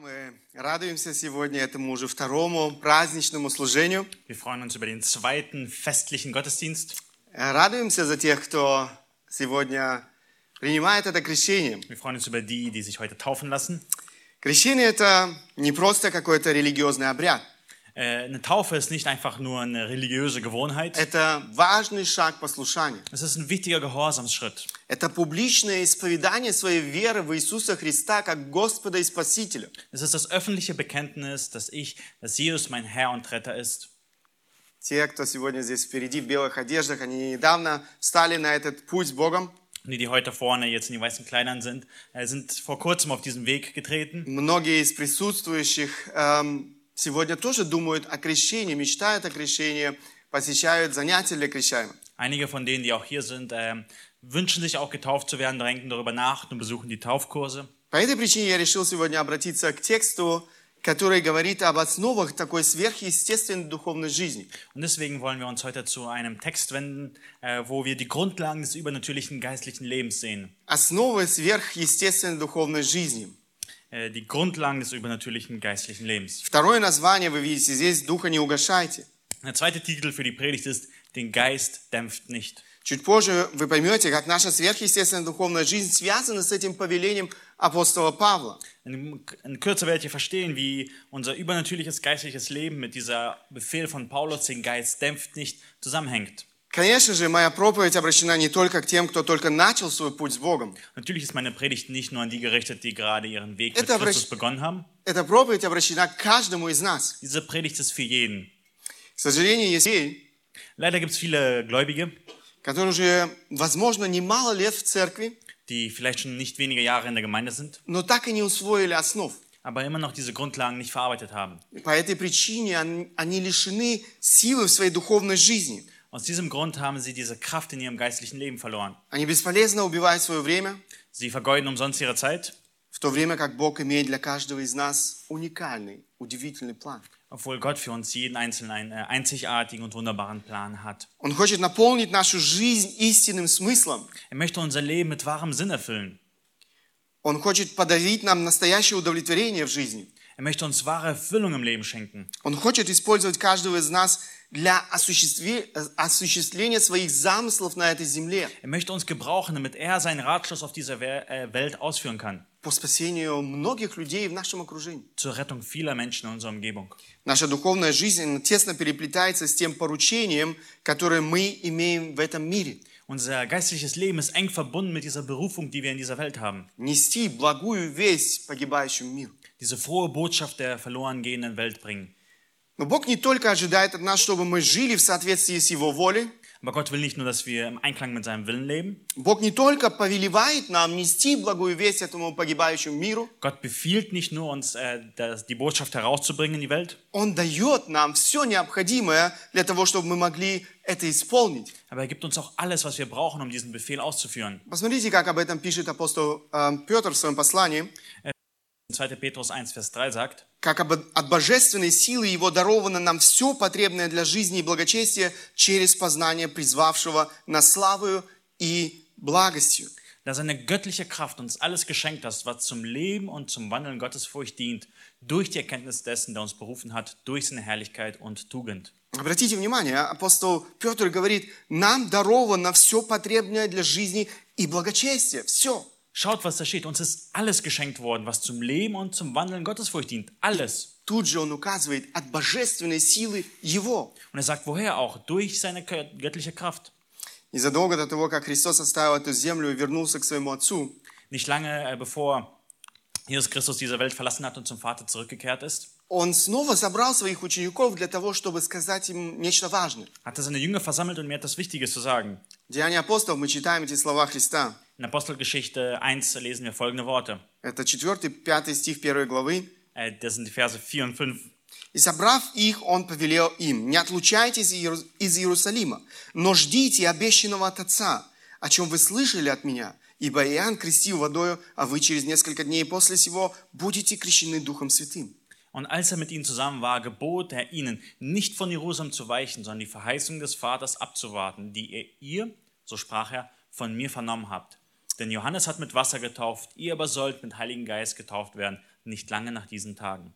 Мы радуемся сегодня этому уже второму праздничному служению. Wir freuen uns über den zweiten festlichen Gottesdienst. Э, Радуемся за тех, кто сегодня принимает это крещение. Wir freuen uns über die, die sich heute taufen lassen. Крещение – это не просто какой-то религиозный обряд. Äh, Eine Taufe ist nicht einfach nur eine religiöse Gewohnheit. Это важный шаг послушания. Es ist ein wichtiger Gehorsamsschritt. Это публичное исповедание своей веры в Иисуса Христа как Господа и Спасителя. Es ist das öffentliche Bekenntnis, dass ich, dass Jesus mein Herr und Retter ist. Те, кто сегодня здесь впереди в белых одеждах, они недавно встали на этот путь с Богом. Und die, die heute vorne jetzt in den weißen Kleidern sind, äh, sind vor kurzem auf diesen Weg getreten. Многие из присутствующих эм, сегодня тоже думают о крещении, мечтают о крещении, посещают занятия для крещаемых. Einige von denen, die auch hier sind, ähm, wünschen sich auch getauft zu werden, denken darüber nach und besuchen die Taufkurse. По этой причине я решил сегодня обратиться к тексту, который говорит об основах такой сверхъестественной духовной жизни. Und deswegen wollen wir uns heute zu einem Text wenden, äh, wo wir die Grundlagen des übernatürlichen geistlichen Lebens sehen. Основы сверхъестественной духовной жизни. Äh, die Grundlagen des übernatürlichen geistlichen Lebens. Второе название вы видите здесь «Духа не угошайте». Der zweite Titel für die Predigt ist Den Geist dämpft nicht. Чуть позже вы поймете, как наша сверхъестественная духовная жизнь связана с этим повелением апостола Павла. In, in Kürze werdet ihr verstehen, wie unser übernatürliches geistliches Leben mit dieser Befehl von Paulus, den Geist dämpft nicht, zusammenhängt. Конечно же, моя проповедь обращена не только к тем, кто только начал свой путь с Богом. Natürlich ist meine Predigt nicht nur an die gerichtet, die gerade ihren Weg mit Это обращ- Christus begonnen haben. Эта проповедь обращена к каждому из нас. Diese Predigt ist für jeden. К сожалению, есть Leider gibt es viele Gläubige, которые уже, возможно, немало лет в церкви, die vielleicht schon nicht wenige Jahre in der Gemeinde sind, но так и не усвоили основ. aber immer noch diese Grundlagen nicht verarbeitet haben. По этой причине они- они лишены силы в своей духовной жизни. Aus diesem Grund haben sie diese Kraft in ihrem geistlichen Leben verloren. Они бесполезно убивают свое время, Sie vergeuden umsonst ihre Zeit, в то время как Бог имеет для каждого из нас уникальный, удивительный план. obwohl Gott für uns jeden Einzelnen einen äh, einzigartigen und wunderbaren Plan hat. Он хочет наполнить нашу жизнь истинным смыслом. Er möchte unser Leben mit wahrem Sinn erfüllen. Он хочет подарить нам настоящее удовлетворение в жизни. Er möchte uns wahre Erfüllung im Leben schenken. Он хочет использовать каждого из нас для осуществе- э, осуществления своих замыслов на этой земле Er möchte uns gebrauchen, damit er seinen Ratschluss auf dieser We äh, Welt ausführen kann. по спасению многих людей в нашем окружении. Zur Rettung vieler Menschen in unserer Umgebung. Наша духовная жизнь она тесно переплетается с тем поручением, которое мы имеем в этом мире. Unser geistliches Leben ist eng verbunden mit dieser Berufung, die wir in dieser Welt haben. Нести благую весть погибающему миру. Diese frohe Botschaft der verloren gehenden Welt bringen. Но Бог не только ожидает от нас, чтобы мы жили в соответствии с Его волей, Aber Gott will nicht nur, dass wir im Einklang mit seinem Willen leben. Бог не только повелевает нам нести благую весть этому погибающему миру, Gott befiehlt nicht nur uns, äh, das, die Botschaft herauszubringen in die Welt, Он дает нам все необходимое для того, чтобы мы могли это исполнить. aber er gibt uns auch alles, was wir brauchen, um diesen Befehl auszuführen. Посмотрите, как об этом пишет апостол э, Петр в своем послании, 2. Petrus 1, Vers 3 sagt, как об- от божественной силы Его даровано нам все потребное для жизни и благочестия через познание призвавшего на славою и благостью. da seine göttliche Kraft uns alles geschenkt hat, was zum Leben und zum Wandeln Gottesfurcht dient, durch die Erkenntnis dessen, der uns berufen hat, durch seine Herrlichkeit und Tugend. Обратите внимание, апостол Петр говорит, нам даровано все потребное для жизни и благочестия. Все. Schaut, was da steht. Uns ist alles geschenkt worden, was zum Leben und zum Wandeln Gottesfurcht dient. Alles. Тут же он указывает от божественной силы Его. Und er sagt, woher auch? Durch seine gö- göttliche Kraft. Незадолго до того, как Христос оставил эту землю и вернулся к своему Отцу, Nicht lange äh, bevor Jesus Christus diese Welt verlassen hat und zum Vater zurückgekehrt ist, Он снова собрал своих учеников для того, чтобы сказать им нечто важное. hat er seine Jünger versammelt und mir etwas Wichtiges zu sagen. В Деянии апостолов мы читаем эти слова Христа. In Apostelgeschichte 1 lesen wir folgende Worte. Это 4-5 стих 1 главы. Äh, Das sind die Verse 4 und 5. «И собрав их, он повелел им, не отлучайтесь Иеру- из Иерусалима, но ждите обещанного от Отца, о чем вы слышали от меня. Ибо Иоанн крестил водою, а вы через несколько дней после сего будете крещены Духом Святым». Und als er mit ihnen zusammen war, gebot er ihnen, nicht von Jerusalem zu weichen, sondern die Verheißung des Vaters abzuwarten, die ihr, so sprach er, von mir vernommen habt. Denn Johannes hat mit Wasser getauft, ihr aber sollt mit Heiligen Geist getauft werden, nicht lange nach diesen Tagen.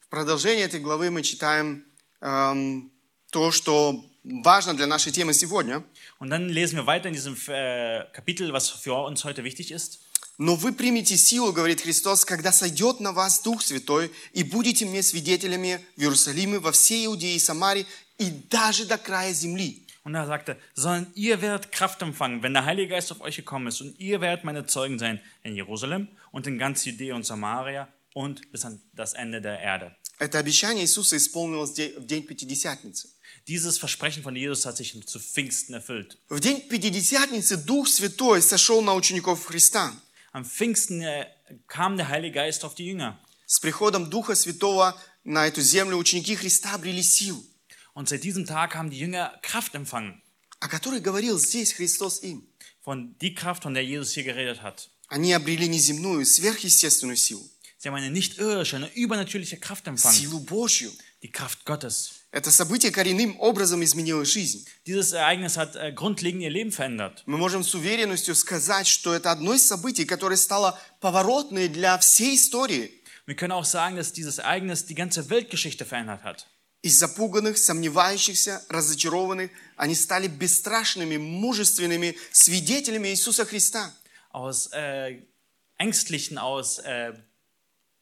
В продолжении этой главы мы читаем эм, то, что важно для нашей темы сегодня. Und dann lesen wir weiter in diesem äh, Kapitel, was für uns heute wichtig ist. Но вы примете силу, говорит Христос, когда сойдет на вас Дух Святой, и будете мне свидетелями в Иерусалиме, во всей Иудее и Самаре, и даже до края земли. Und er sagte, sondern ihr werdet Kraft empfangen, wenn der Heilige Geist auf euch gekommen ist, und ihr werdet meine Zeugen sein in Jerusalem und in ganz Judäa und Samaria und bis an das Ende der Erde. Это обещание Иисуса исполнилось де- в день Пятидесятницы. Dieses Versprechen von Jesus hat sich zu Pfingsten erfüllt. В день Пятидесятницы Дух Святой сошел на учеников Христа. Am Pfingsten äh, kam der Heilige Geist auf die Jünger. С приходом Духа Святого на эту землю ученики Христа обрели силу, Und seit diesem Tag haben die Jünger Kraft empfangen. о которой говорил здесь Христос им. Von die Kraft, von der Jesus hier geredet hat. Они обрели неземную, сверхъестественную силу, Sie haben eine nicht irdische, eine übernatürliche Kraft empfangen. силу Божью. Die Kraft Gottes. Это событие коренным образом изменило жизнь. Dieses Ereignis hat äh, grundlegend ihr Leben verändert. Мы можем с уверенностью сказать, что это одно из событий, которое стало поворотной для всей истории. Wir können auch sagen, dass dieses Ereignis die ganze Weltgeschichte verändert hat. Из запуганных, сомневающихся, разочарованных, они стали бесстрашными, мужественными свидетелями Иисуса Христа. Aus äh, ängstlichen, aus äh,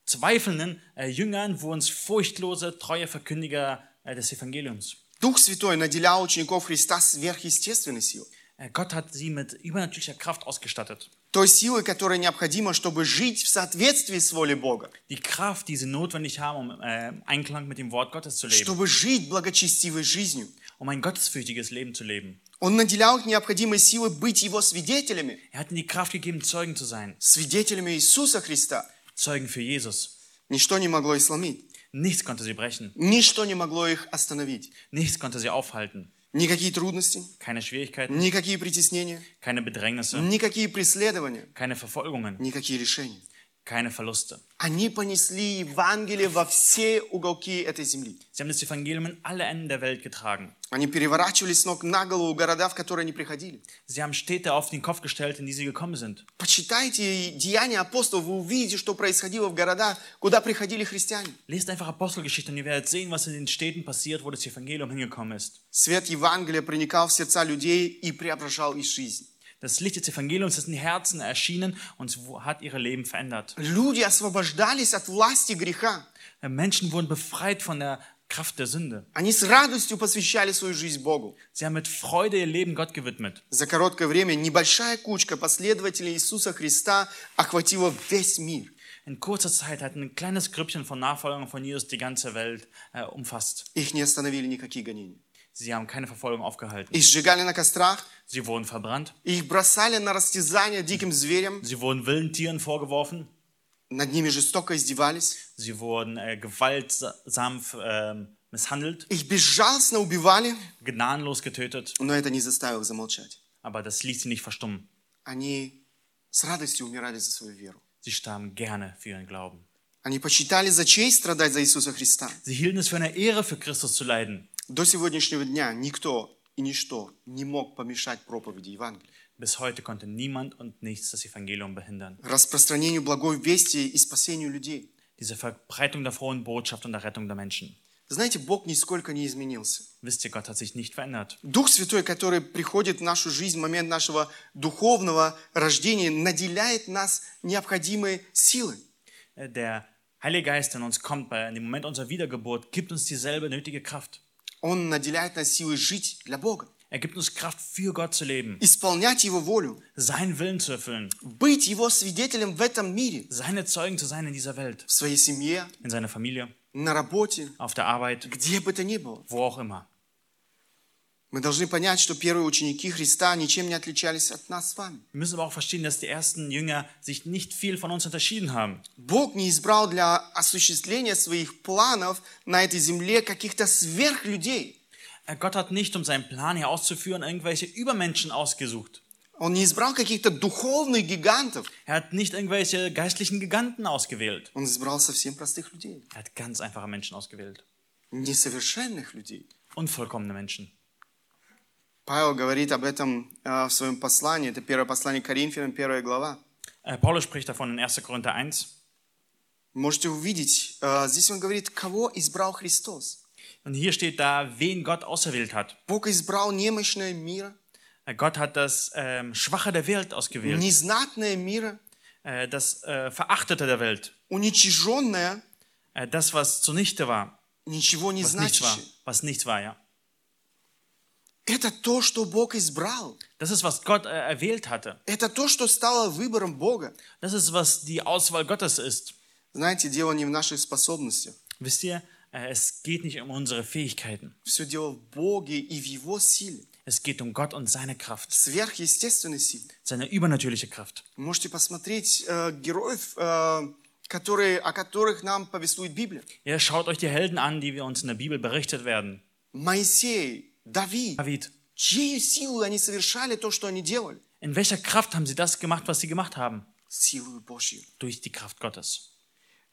zweifelnden äh, Jüngern wurden es furchtlose, treue Verkündiger äh, des Evangeliums. Дух Святой наделял учеников Христа сверхъестественной силой. Äh, Gott hat sie mit übernatürlicher Kraft ausgestattet. Той силой, которая необходима, чтобы жить в соответствии с волей Бога. Die Kraft, die sie notwendig haben, um äh, Einklang mit dem Wort Gottes zu leben, Чтобы жить благочестивой жизнью. um ein gottesfürchtiges Leben zu leben. Он наделял их необходимой силой быть Его свидетелями. Er hat ihnen die Kraft gegeben, Zeugen zu sein. Свидетелями Иисуса Христа. Zeugen für Jesus. Ничто не могло их сломить. Nichts konnte sie brechen. Ничто не могло их остановить. Nichts konnte sie aufhalten. Никакие трудности, Keine Schwierigkeiten, никакие притеснения, keine Bedrängnisse, никакие преследования, keine Verfolgungen, никакие решения. Keine Verluste. Они понесли Евангелие во все уголки этой земли. Sie haben das Evangelium in alle Enden der Welt getragen. Они переворачивали с ног на голову города, в которые они приходили. Sie haben Städte auf den Kopf gestellt, in die sie gekommen sind. Почитайте Деяния апостолов, вы увидите, что происходило в городах, куда приходили христиане. Lest einfach Apostelgeschichte und ihr werdet sehen, was in den Städten passiert, wo das Evangelium hingekommen ist. Свет Евангелия проникал в сердца людей и преображал их жизнь. Das Licht des Evangeliums ist in die Herzen erschienen und hat ihre Leben verändert. Люди освобождались от власти греха. Menschen wurden befreit von der Kraft der Sünde. Они с радостью посвящали свою жизнь Богу. Sie haben mit Freude ihr Leben Gott gewidmet. За короткое время небольшая кучка последователей Иисуса Христа охватила весь мир. In kurzer Zeit hat ein kleines Grüppchen von Nachfolgern von Jesus die ganze Welt äh, umfasst. Их не остановили никакие гонения. Sie haben keine Verfolgung aufgehalten. Их сжигали на кострах, Sie wurden verbrannt. их бросали на растязание диким зверям, Sie wurden wilden Tieren vorgeworfen. над ними жестоко издевались. Sie wurden äh, gewaltsam ähm, misshandelt, Их безжалостно убивали, gnadenlos getötet. но это не заставило их замолчать. Aber das ließ sie nicht verstummen. Они с радостью умирали за свою веру. Sie starben gerne für ihren Glauben. Они почитали за честь страдать за Иисуса Христа. Sie hielten es für eine Ehre, für Christus zu leiden. До сегодняшнего дня никто и ничто не мог помешать проповеди Евангелия, Bis heute konnte niemand und nichts das Evangelium behindern. распространению благой вести и спасению людей. Diese Verbreitung der frohen Botschaft und der Rettung der Menschen. Знаете, Бог нисколько не изменился. Wisst ihr, Gott hat sich nicht verändert. Дух Святой, который приходит в нашу жизнь в момент нашего духовного рождения, наделяет нас необходимой силой. Äh, Der Heilige Geist, in uns kommt, bei dem Moment unserer Wiedergeburt, gibt uns dieselbe nötige Kraft. Он наделяет нас силой жить для Бога, Er gibt uns Kraft, für Gott zu leben, исполнять Его волю, seinen Willen zu erfüllen, быть Его свидетелем в этом мире, seine Zeugen zu sein in dieser Welt, в своей семье, in seiner Familie, на работе, auf der Arbeit, где бы то ни было. wo auch immer. Мы должны понять, что первые ученики Христа ничем не отличались от нас с вами. Wir müssen aber auch verstehen, dass die ersten Jünger sich nicht viel von uns unterschieden haben. Бог не избрал для осуществления своих планов на этой земле каких-то сверхлюдей. Äh, Gott hat nicht, um seinen Plan hier auszuführen, irgendwelche Übermenschen ausgesucht. Он не избрал каких-то духовных гигантов. Er hat nicht irgendwelche geistlichen Giganten ausgewählt. Он избрал совсем простых людей. Er hat ganz einfache Menschen ausgewählt. Несовершенных людей. Unvollkommene Menschen. Павел говорит об этом э, в своем послании. Это первое послание к Коринфянам, первая глава. Äh, Paulus spricht davon in 1. Korinther 1. Можете увидеть, э, здесь он говорит, кого избрал Христос. Und hier steht da, wen Gott auserwählt hat. Бог избрал немощное мира, Äh, Gott hat das ähm, Schwache der Welt ausgewählt, незнатное мира, äh, das äh, Verachtete der Welt, уничиженное, äh, das, was zunichte war, ничего не was nichts war, значащее. was nichts war, ja. Это то, что Бог избрал. Das ist, was Gott äh, erwählt hatte. Это то, что стало выбором Бога. Das ist, was die Auswahl Gottes ist. Знаете, дело не в наших способностях. Wisst ihr, äh, es geht nicht um unsere Fähigkeiten. Все дело в Боге и в Его силе. Es geht um Gott und seine Kraft, Сверхъестественной силе. seine übernatürliche Kraft. Вы можете посмотреть э, героев, э, которые, о которых нам повествует Библия. Ihr schaut euch die Helden an, die wir uns in der Bibel berichtet werden. Моисей, Давид. David, Чьей силой они совершали то, что они делали? in welcher Kraft haben sie das gemacht, was sie gemacht haben? Силой Божьей. Durch die Kraft Gottes.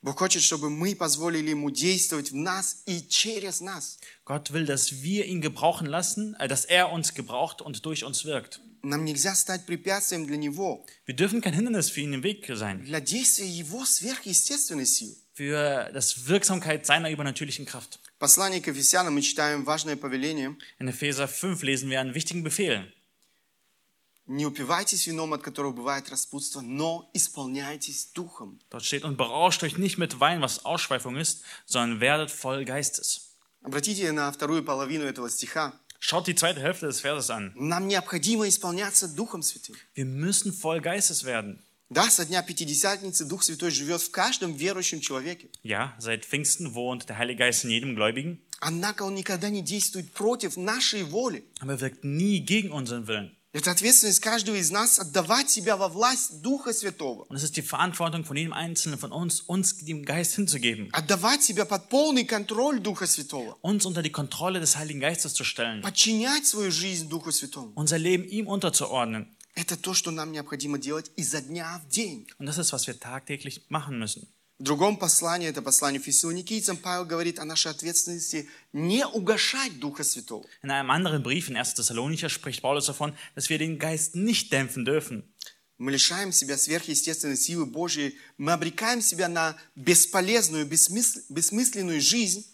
Бог хочет, чтобы мы позволили Ему действовать в нас и через нас. Gott will, dass wir ihn gebrauchen lassen, äh, dass er uns gebraucht und durch uns wirkt. Нам нельзя стать препятствием для Него, Wir dürfen kein Hindernis für ihn im Weg sein, для действия Его сверхъестественной силы. für das Wirksamkeit seiner übernatürlichen Kraft. В послании к Ефесянам мы читаем важное повеление. In Epheser 5 lesen wir einen wichtigen Befehl. Не упивайтесь вином, от которого бывает распутство, но исполняйтесь Духом. Dort steht, und berauscht euch nicht mit Wein, was Ausschweifung ist, sondern werdet voll Geistes. Обратите на вторую половину этого стиха. Schaut die zweite Hälfte des Verses an. Нам необходимо исполняться Духом Святым. Wir müssen voll Geistes werden. Да, со дня Пятидесятницы Дух Святой живет в каждом верующем человеке. Ja, seit Pfingsten wohnt der Heilige Geist in jedem Gläubigen, Однако Он никогда не действует против нашей воли. aber er wirkt nie gegen unseren Willen. Это ответственность каждого из нас отдавать себя во власть Духа Святого. Und es ist die Verantwortung von jedem Einzelnen von uns, uns dem Geist hinzugeben, Отдавать себя под полный контроль Духа Святого. uns unter die Kontrolle des Heiligen Geistes zu stellen, Подчинять свою жизнь Духу Святому. unser Leben ihm unterzuordnen. Это то, что нам необходимо делать изо дня в день. Und das ist, was wir tagtäglich machen müssen. В другом послании, это послание Фессалоникийцам, Павел говорит о нашей ответственности не угошать Духа Святого. In einem anderen Brief in 1. Thessalonicher spricht Paulus davon, dass wir den Geist nicht dämpfen dürfen. Мы лишаем себя сверхъестественной силы Божьей, мы обрекаем себя на бесполезную, бессмысл- бессмысленную жизнь,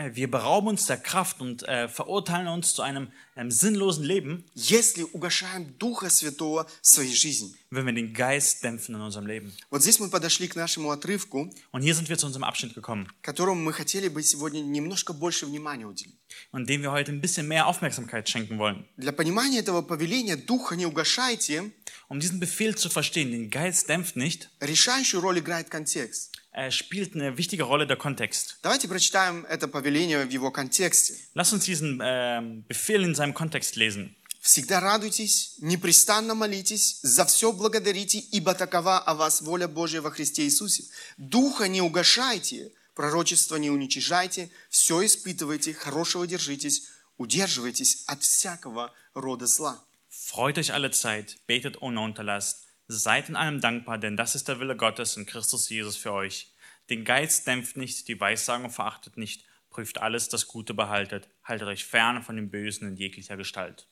Wir berauben uns der Kraft und äh, verurteilen uns zu einem ähm, sinnlosen Leben, если угошаем Духа Святого в своей жизни. wenn wir den Geist dämpfen in unserem Leben. Вот здесь мы подошли к нашему отрывку, Und hier sind wir zu unserem Abschnitt gekommen, которому мы хотели бы сегодня немножко больше внимания уделить. und dem wir heute ein bisschen mehr Aufmerksamkeit schenken wollen. Для понимания этого повеления «Духа не угошайте» Um diesen Befehl zu verstehen, den Geist dämpft nicht, решающую роль играет контекст. äh, spielt eine wichtige Rolle der Kontext. Давайте прочитаем это повеление в его контексте. Lass uns diesen ähm, Befehl in seinem Kontext lesen. Всегда радуйтесь, непрестанно молитесь, за все благодарите, ибо такова о вас воля Божья во Христе Иисусе. Духа не угошайте, пророчество не уничижайте, все испытывайте, хорошего держитесь, удерживайтесь от всякого рода зла. Freut euch alle Zeit, betet ohne Unterlass, seid in allem dankbar, denn das ist der Wille Gottes in Christus Jesus für euch. Den Geist dämpft nicht, die Weissagung verachtet nicht, prüft alles, das Gute behaltet, haltet euch fern von dem Bösen in jeglicher Gestalt.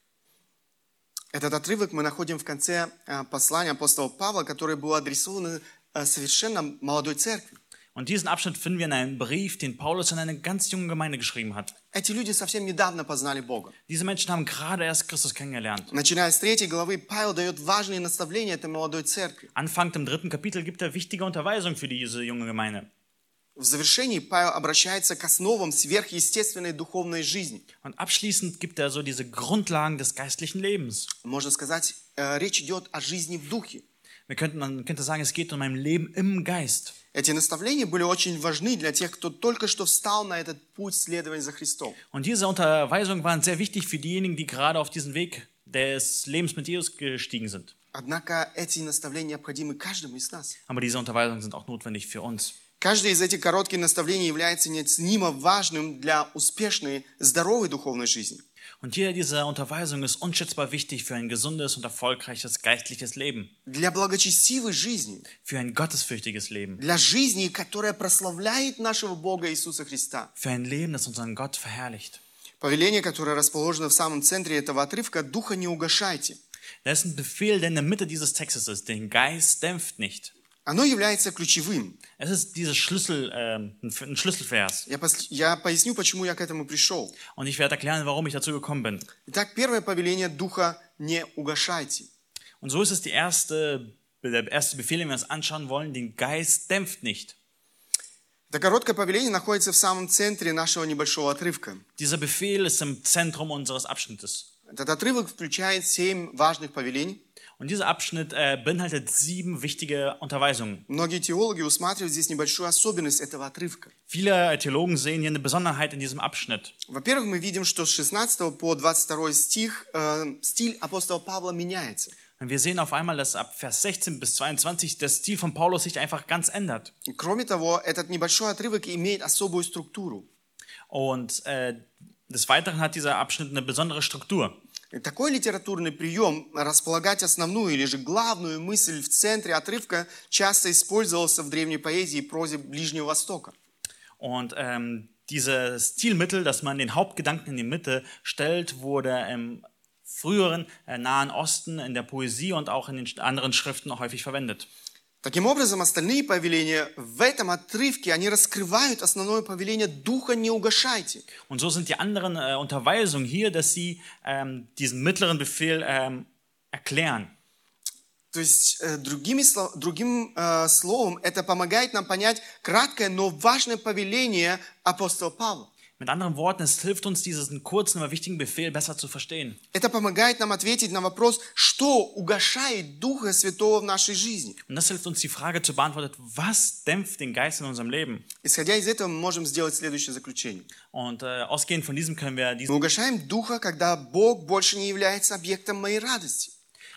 Этот отрывок мы находим в конце э, послания апостола Павла, которое было адресовано э, совершенно молодой церкви. Und diesen Abschnitt finden wir in einem Brief, den Paulus an eine ganz junge Gemeinde geschrieben hat. Эти люди совсем недавно познали Бога. Diese Menschen haben gerade erst Christus kennengelernt. Начиная с третьей главы, Павел дает важные наставления этой молодой церкви. Anfang im dritten Kapitel gibt er wichtige Unterweisung für diese junge Gemeinde. В завершении Павел обращается к основам сверхъестественной духовной жизни. Und abschließend gibt er so diese Grundlagen des geistlichen Lebens. Можно сказать, э, речь идет о жизни в духе. Wir könnten, man könnte sagen, es geht um ein Leben im Geist. Эти наставления были очень важны для тех, кто только что встал на этот путь следования за Христом. Und diese Unterweisungen waren sehr wichtig für diejenigen, die gerade auf diesen Weg des Lebens mit Jesus gestiegen sind. Однако эти наставления необходимы каждому из нас. Aber diese Unterweisungen sind auch notwendig für uns. Каждое из этих коротких наставлений является неоценимо важным для успешной, здоровой духовной жизни. Und jede dieser Unterweisungen ist unschätzbar wichtig für ein gesundes und erfolgreiches geistliches Leben, Для благочестивой жизни. für ein gottesfürchtiges Leben, Для жизни, которая прославляет нашего Бога Иисуса Христа. für ein Leben, das unseren Gott verherrlicht. Повеление, которое расположено в самом центре этого отрывка, «Духа не угошайте». Da ist ein Befehl, der in der Mitte dieses Textes ist. Den Geist dämpft nicht. Оно является ключевым. Es ist dieser Schlüssel, ähm, ein Schlüsselvers. Я, я поясню, почему я к этому пришел. Und ich werde erklären, warum ich dazu gekommen bin. Итак, первое повеление Духа – не угашайте. Und so ist es die erste, der erste Befehl, den wir uns anschauen wollen, den Geist dämpft nicht. Это короткое повеление находится в самом центре нашего небольшого отрывка. Dieser Befehl ist im Zentrum unseres Abschnittes. Этот отрывок включает семь важных повелений. Und dieser Abschnitt äh, beinhaltet sieben wichtige Unterweisungen. Многие теологи усматривают здесь небольшую особенность этого отрывка. Viele Theologen sehen hier eine Besonderheit in diesem Abschnitt. Во-первых, мы видим, что с 16 по 22 стих э, стиль апостола Павла меняется. Und wir sehen auf einmal, dass ab Vers 16 bis 22 der Stil von Paulus sich einfach ganz ändert. И кроме того, этот небольшой отрывок имеет особую структуру. Und äh, des Weiteren hat dieser Abschnitt eine besondere Struktur. И Такой литературный прием располагать основную или же главную мысль в центре отрывка часто использовался в древней поэзии и прозе Ближнего Востока. Und ähm, dieses Stilmittel, dass man den Hauptgedanken in die Mitte stellt, wurde im früheren äh, Nahen Osten in der Poesie und auch in den anderen Schriften häufig verwendet. Таким образом, остальные повеления в этом отрывке, они раскрывают основное повеление «Духа не угашайте». Und so sind die anderen äh, Unterweisungen hier, dass sie ähm, diesen mittleren Befehl ähm, erklären. То есть, э, другими, другим э, словом, это помогает нам понять краткое, но важное повеление апостола Павла. Mit anderen Worten, es hilft uns, diesen kurzen, aber wichtigen Befehl besser zu verstehen. Это помогает нам ответить на вопрос, что угошает Духа Святого в нашей жизни. Und das hilft uns, die Frage zu beantworten, was dämpft den Geist in unserem Leben? Исходя из этого, мы можем сделать следующее заключение. Und äh, ausgehend von diesem können wir Мы diesen, угошаем Духа, когда Бог больше не является объектом моей радости.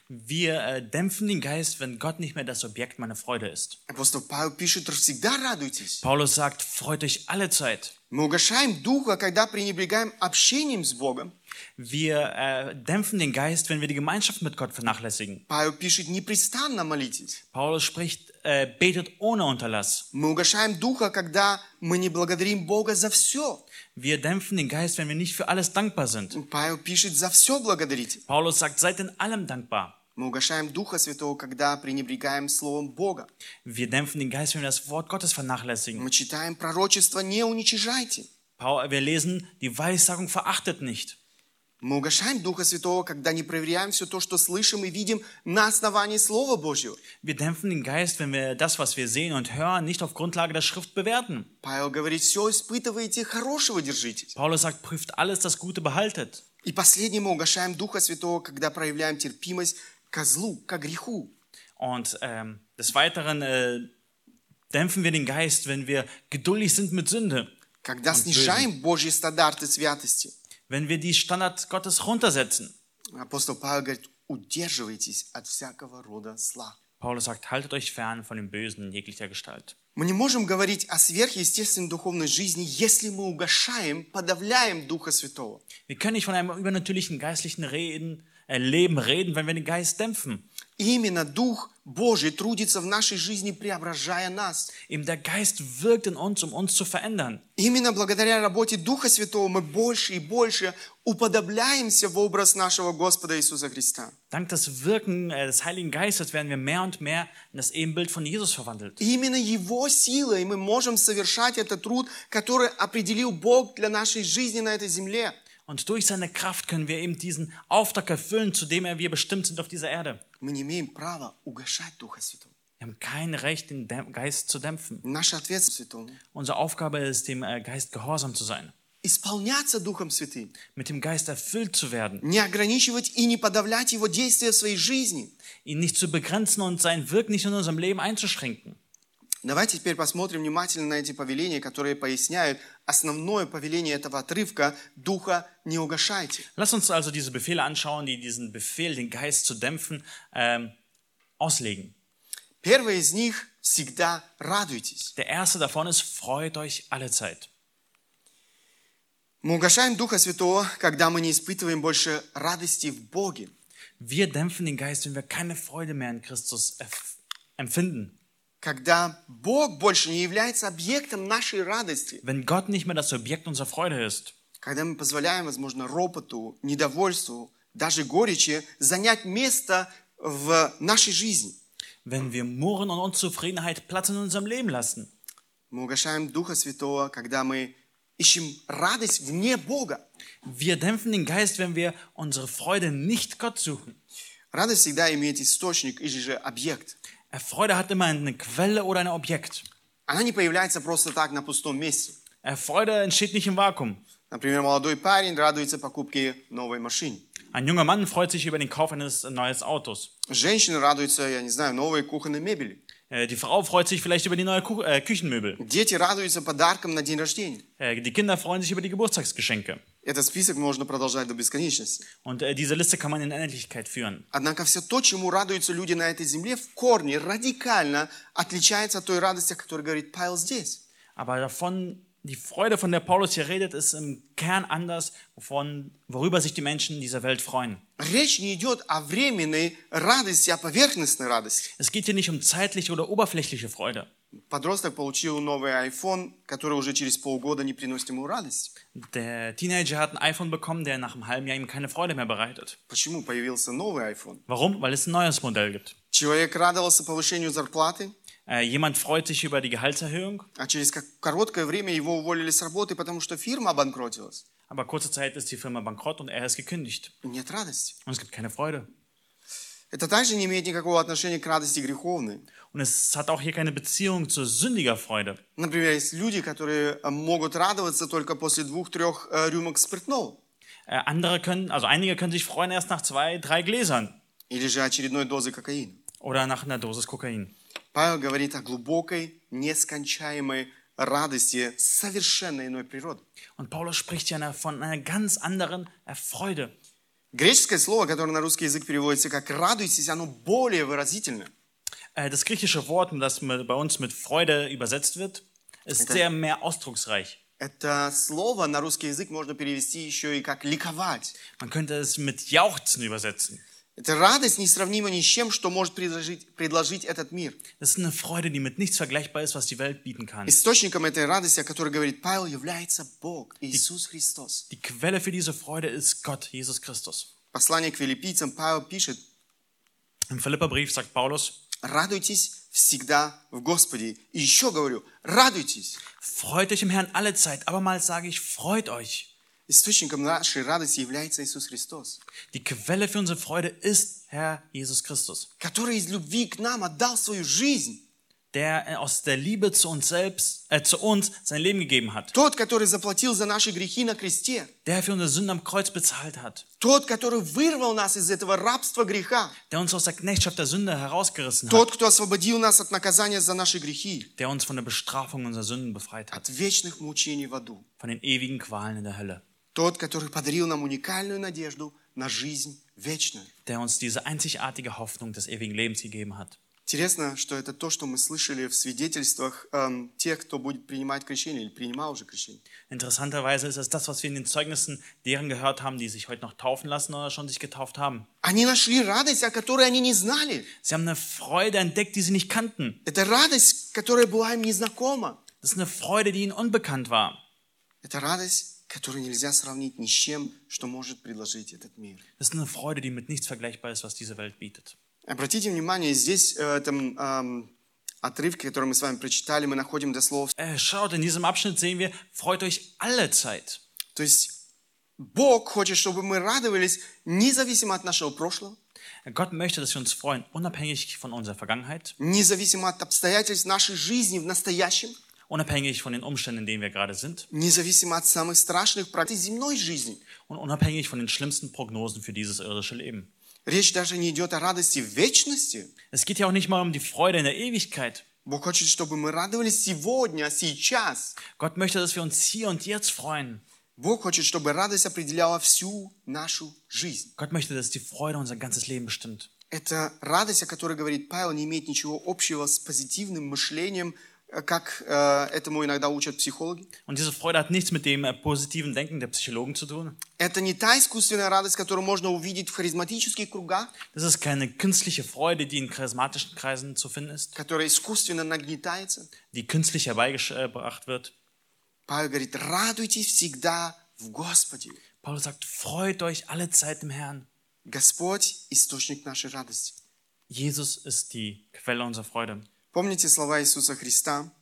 wir äh, dämpfen den Geist, wenn Gott nicht mehr das Objekt meiner Freude ist. Апостол Павел пишет, всегда радуйтесь. Paulus sagt, freut euch alle Zeit. Мы угошаем Духа, когда пренебрегаем общением с Богом. Wir äh, dämpfen den Geist, wenn wir die Gemeinschaft mit Gott vernachlässigen. Павел пишет, непрестанно молитесь. Paulus spricht, äh, betet ohne Unterlass. Мы угошаем Духа, когда мы не благодарим Бога за все. Wir dämpfen den Geist, wenn wir nicht für alles dankbar sind. Павел пишет, за все благодарите. Paulus sagt, seid in allem dankbar. Мы угошаем Духа Святого, когда пренебрегаем Словом Бога. Wir dämpfen den Geist, wenn wir das Wort Gottes vernachlässigen. Мы читаем пророчество «Не уничижайте». Paul, wir lesen, die Weissagung verachtet nicht. Мы угошаем Духа Святого, когда не проверяем все то, что слышим и видим на основании Слова Божьего. Wir dämpfen den Geist, wenn wir das, was wir sehen und hören, nicht auf Grundlage der Schrift bewerten. Павел говорит, все испытываете, хорошего держитесь. Paulus sagt, prüft alles, das Gute behaltet. И последнее, мы угошаем Духа Святого, когда проявляем терпимость к злу, к греху. Und ähm, des Weiteren äh, dämpfen wir den Geist, wenn wir geduldig sind mit Sünde. Когда снижаем Божьи стандарты святости. Wenn wir die Standard Gottes runtersetzen. Апостол Павел говорит, удерживайтесь от всякого рода зла. Paulus sagt, haltet euch fern von dem Bösen in jeglicher Gestalt. Мы не можем говорить о сверхъестественной духовной жизни, если мы угошаем, подавляем Духа Святого. Wir können nicht von einem übernatürlichen geistlichen Reden, äh, Leben reden, wenn wir den Geist dämpfen. И именно Дух Божий трудится в нашей жизни, преображая нас. Eben der Geist wirkt in uns, um uns zu verändern. Именно благодаря работе Духа Святого мы больше и больше уподобляемся в образ нашего Господа Иисуса Христа. Dank des Wirken äh, des Heiligen Geistes werden wir mehr und mehr in das Ebenbild von Jesus verwandelt. И именно Его силой мы можем совершать этот труд, который определил Бог для нашей жизни на этой земле. Und durch seine Kraft können wir eben diesen Auftrag erfüllen, zu dem er wir bestimmt sind auf dieser Erde. Мы не имеем права угошать Духа Святого. Wir haben kein Recht, den Däm- Geist zu dämpfen. Наша ответственность Святому Unsere Aufgabe ist, dem äh, Geist gehorsam zu sein, исполняться Духом Святым, mit dem Geist erfüllt zu werden, не ограничивать и не подавлять Его действия в своей жизни. ihn nicht zu begrenzen und sein Wirken nicht in unserem Leben einzuschränken. Давайте теперь посмотрим внимательно на эти повеления, которые поясняют основное повеление этого отрывка «Духа не угошайте». Lass uns also diese Befehle anschauen, die diesen Befehl, den Geist zu dämpfen, ähm, auslegen. Первое из них – всегда радуйтесь. Der erste davon ist, freut euch alle Zeit. Мы угошаем Духа Святого, когда мы не испытываем больше радости в Боге. Wir dämpfen den Geist, wenn wir keine Freude mehr in Christus erf- empfinden. Когда Бог больше не является объектом нашей радости. Wenn Gott nicht mehr das Objekt unserer Freude ist. Когда мы позволяем, возможно, ропоту, недовольству, даже горечи занять место в нашей жизни. wenn wir Murren und Unzufriedenheit Platz in unserem Leben lassen. Мы угошаем Духа Святого, когда мы ищем радость вне Бога. Wir dämpfen den Geist, wenn wir unsere Freude nicht Gott suchen. Радость всегда имеет источник или же объект. Äh, Freude hat immer eine Quelle oder ein Objekt. Она не появляется просто так на пустом месте. Äh, Freude entsteht nicht im Vakuum. Например, молодой парень радуется покупке новой машины. Ein junger Mann freut sich über den Kauf eines neuen Autos. Женщина радуется, я не знаю, новой кухонной мебели. Äh, Die Frau freut sich vielleicht über die neue Ku äh, Küchenmöbel. Дети радуются подаркам на день рождения. Äh, Die Kinder freuen sich über die Geburtstagsgeschenke. Этот список можно продолжать до бесконечности. Und äh, diese Liste kann man in Endlichkeit führen. Однако все то, чему радуются люди на этой земле, в корне радикально отличается от той радости, о которой говорит Павел здесь. Aber davon, die Freude, von der Paulus hier redet, ist im Kern anders, wovon, worüber sich die Menschen dieser Welt freuen. Речь не идет о временной радости, а поверхностной радости. Es geht hier nicht um zeitliche oder oberflächliche Freude. Подросток получил новый iPhone, который уже через полгода не приносит ему радости. Der Teenager hat ein iPhone bekommen, der nach einem halben Jahr ihm keine Freude mehr bereitet. Почему появился новый iPhone? Warum? Weil es ein neues Modell gibt. Человек радовался повышению зарплаты, Äh, jemand freut sich über die Gehaltserhöhung, а через как- короткое время его уволили с работы, потому что фирма обанкротилась. aber kurze Zeit ist die Firma bankrott und er ist gekündigt. И Нет радости. Und es gibt keine Freude. Это также не имеет никакого отношения к радости греховной. Und es hat auch hier keine Beziehung zur sündiger Freude. Например, есть люди, которые э, могут радоваться только после двух-трех э, рюмок спиртного. Äh, andere können, also einige können sich freuen erst nach zwei, drei Gläsern или же очередной дозы кокаина. oder nach einer Dosis Kokain. Павел говорит о глубокой, нескончаемой радости совершенно иной природы. Und Paulus spricht ja von einer ganz anderen äh, Freude. Греческое слово, которое на русский язык переводится как «радуйтесь», оно более выразительно. Äh, Das griechische Wort, das mit- bei uns mit Freude übersetzt wird, ist Okay. sehr mehr ausdrucksreich. Это слово на русский язык можно перевести еще и как «ликовать». Man könnte es mit Jauchzen übersetzen. Эта радость несравнима ни с чем, что может предложить, предложить этот мир. Das ist eine Freude, die mit nichts vergleichbar ist, was die Welt bieten kann. Источником этой радости, о которой говорит Павел, является Бог, Иисус Христос. Die Quelle für diese Freude ist Gott, Jesus Christus. Послание к филиппийцам Павел пишет, Im Philipperbrief sagt Paulus, радуйтесь всегда в Господе. И еще говорю, радуйтесь. freut euch im Herrn alle Zeit, aber sage ich, freut euch. Источником нашей радости является Иисус Христос, Die Quelle für unsere Freude ist Herr Jesus Christus, который из любви к нам отдал свою жизнь. der aus der Liebe zu uns selbst, äh, zu uns sein Leben gegeben hat, Тот, который заплатил за наши грехи на кресте. der für unsere Sünden am Kreuz bezahlt hat, Тот, который вырвал нас из этого рабства греха. der uns aus der Knechtschaft der Sünde herausgerissen hat, Тот, кто освободил нас от наказания за наши грехи, der uns von der Bestrafung unserer Sünden befreit hat, от вечных мучений в аду. von den ewigen Qualen in der Hölle, Тот, который подарил нам уникальную надежду на жизнь вечную. der uns diese einzigartige Hoffnung des ewigen Lebens gegeben hat. Интересно, что это то, что мы слышали в свидетельствах эм, тех, кто будет принимать крещение или принимал уже крещение. Interessanterweise ist es das, was wir in den Zeugnissen deren gehört haben, die sich heute noch taufen lassen oder schon sich getauft haben. Они нашли радость, о которой они не знали. Sie haben eine Freude entdeckt, die sie nicht kannten. Это радость, которая была им незнакома. Das ist eine Freude, die ihnen unbekannt war. Это радость, которую нельзя сравнить ни с чем, что может предложить этот мир. Das ist eine Freude, die mit nichts vergleichbar ist, was diese Welt bietet. Обратите внимание, здесь, э, в этом эм, отрывке, который мы с вами прочитали, мы находим дословно. Äh, schaut, in diesem Abschnitt sehen wir, freut euch alle Zeit. То есть Бог хочет, чтобы мы радовались независимо от нашего прошлого, Gott möchte, dass wir uns freuen, unabhängig von unserer Vergangenheit, независимо от обстоятельств нашей жизни в настоящем, unabhängig von den Umständen, in denen wir gerade sind независимо от самых страшных проблем земной жизни. und unabhängig von den schlimmsten Prognosen für dieses irdische Leben. Речь даже не идет о радости в вечности. Es geht ja auch nicht mal um die Freude in der Ewigkeit. Бог хочет, чтобы мы радовались сегодня, сейчас. Gott möchte, dass wir uns hier und jetzt freuen. Бог хочет, чтобы радость определяла всю нашу жизнь. Gott möchte, dass die Freude unser ganzes Leben bestimmt. Эта радость, о которой говорит Павел, не имеет ничего общего с позитивным мышлением, э, как э, этому иногда учат психологи. Und diese Freude hat nichts mit dem äh, positiven Denken der Psychologen zu tun. Это не та искусственная радость, которую можно увидеть в харизматических кругах, Das ist keine künstliche Freude, die in charismatischen Kreisen zu finden ist, которая искусственно нагнетается. die künstlich herbeigebracht wird. Павел говорит, радуйтесь всегда в Господе. Paulus sagt, freut euch alle Zeit im Herrn. Господь – источник нашей радости. Jesus ist die Quelle unserer Freude. Помните слова Иисуса Христа?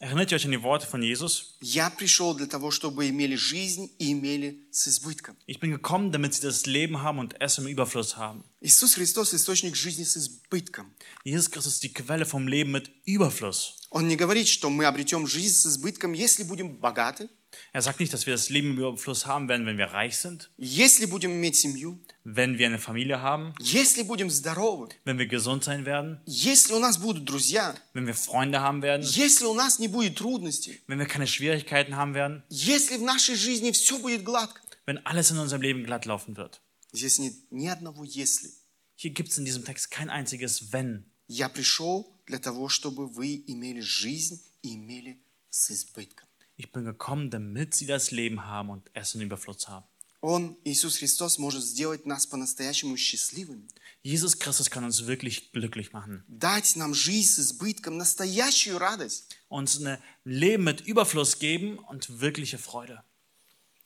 Erinnert ihr euch an die Worte von Jesus? «Я пришел для того, чтобы имели жизнь и имели с избытком». Ich bin gekommen, damit sie das Leben haben und es im Überfluss haben. Иисус Христос – источник жизни с избытком. Jesus Christus ist die Quelle vom Leben mit Überfluss. Он не говорит, что мы обретем жизнь с избытком, если будем богаты, Er sagt nicht, dass wir das Leben im Überfluss haben werden, wenn wir reich sind, если будем иметь семью, wenn wir eine Familie haben, если будем здоровы, wenn wir gesund sein werden, если у нас будут друзья, wenn wir Freunde haben werden, если у нас не будет трудностей, wenn wir keine Schwierigkeiten haben werden, если в нашей жизни все будет гладко. wenn alles in unserem Leben glatt laufen wird. Здесь нет ни одного «если». Hier gibt es in diesem Text kein einziges Wenn. Я пришел для того, чтобы вы имели жизнь и имели с избытком. Ich bin gekommen, damit sie das Leben haben und es in Überfluss haben. Он, Иисус Христос, может сделать нас по-настоящему счастливыми. Jesus Christus kann uns wirklich glücklich machen. Дать нам жизнь с избытком, настоящую радость. Uns ein Leben mit Überfluss geben und wirkliche Freude.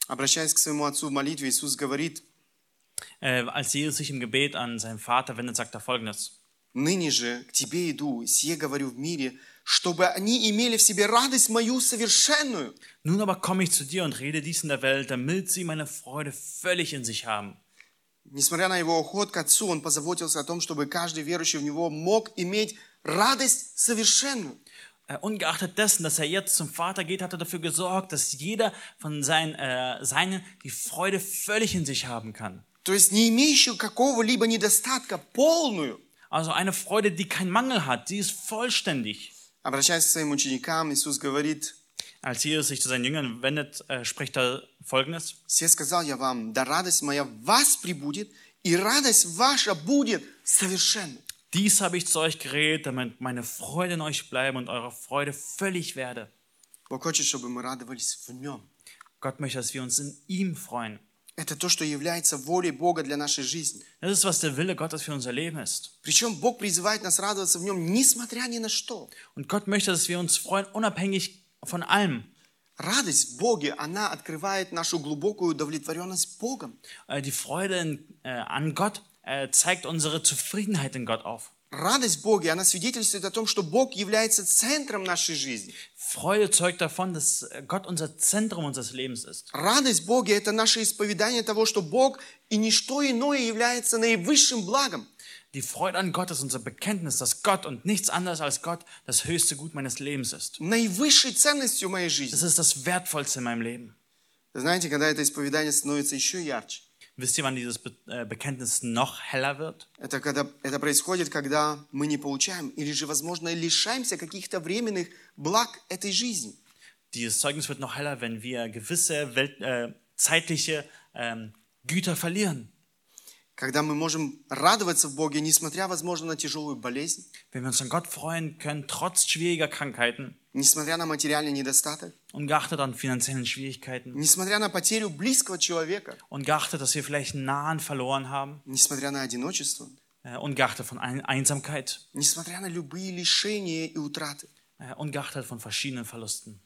Обращаясь к своему Отцу в молитве, Иисус говорит, Äh, als Jesus sich im Gebet an seinen Vater wendet, sagt er folgendes. «Ныне же к Тебе иду, сие говорю в мире, чтобы они имели в себе радость мою совершенную». Nun aber komme ich zu dir und rede dies in der Welt, damit sie meine Freude völlig in sich haben. Несмотря на его уход к Отцу, он позаботился о том, чтобы каждый верующий в Него мог иметь радость совершенную. Äh, ungeachtet dessen, dass er jetzt zum Vater geht, hat er dafür gesorgt, dass jeder von seinen, äh, seinen die Freude völlig in sich haben kann. То есть не имеющую какого-либо недостатка, полную. Also eine Freude, die keinen Mangel hat, sie ist vollständig. Обращаясь к своим ученикам, Иисус говорит, Als Jesus sich zu seinen Jüngern wendet, äh, spricht er folgendes. «Все сказал я вам, да радость моя в вас прибудет, и радость ваша будет совершенна». Dies habe ich zu euch geredet, damit meine Freude in euch bleibe und eure Freude völlig werde. Бог хочет, чтобы мы радовались в Нем. Gott möchte, dass wir uns in ihm freuen. Это то, что является волей Бога для нашей жизни. Das ist, was der Wille Gottes für unser Leben ist. Причем Бог призывает нас радоваться в Нем, несмотря ни на что. Und Gott möchte, dass wir uns freuen, unabhängig von allem. Радость в Боге, она открывает нашу глубокую удовлетворенность Богом. Äh, Die Freude in, äh, an Gott äh, zeigt unsere Zufriedenheit in Gott auf. Радость в Боге, она свидетельствует о том, что Бог является центром нашей жизни. Freude zeugt davon, dass Gott unser Zentrum unseres Lebens ist. Радость в Боге – это наше исповедание того, что Бог и ничто иное является наивысшим благом. Die Freude an Gott ist unser Bekenntnis, dass Gott und nichts anderes als Gott das höchste Gut meines Lebens ist. наивысшей ценностью моей жизни. Das ist das Wertvollste in meinem Leben. Знаете, когда это исповедание становится еще ярче, Wisst ihr, wann dieses Be äh, Bekenntnis noch heller wird? это, когда, это происходит, когда мы не получаем или же, возможно, лишаемся каких-то временных благ этой жизни. Dieses Zeugnis wird noch heller, wenn wir gewisse Welt, äh, zeitliche ähm, Güter verlieren. Когда мы можем радоваться в Боге, несмотря, возможно, на тяжелую болезнь, Wenn wir uns an Gott freuen können, trotz schwieriger Krankheiten, несмотря на материальный недостаток, ungeachtet an finanziellen Schwierigkeiten, несмотря на потерю близкого человека, ungeachtet, dass wir vielleicht einen Nahen verloren haben, несмотря на одиночество, äh, ungeachtet von Ein Einsamkeit, несмотря на любые лишения и утраты. äh, ungeachtet von verschiedenen Verlusten.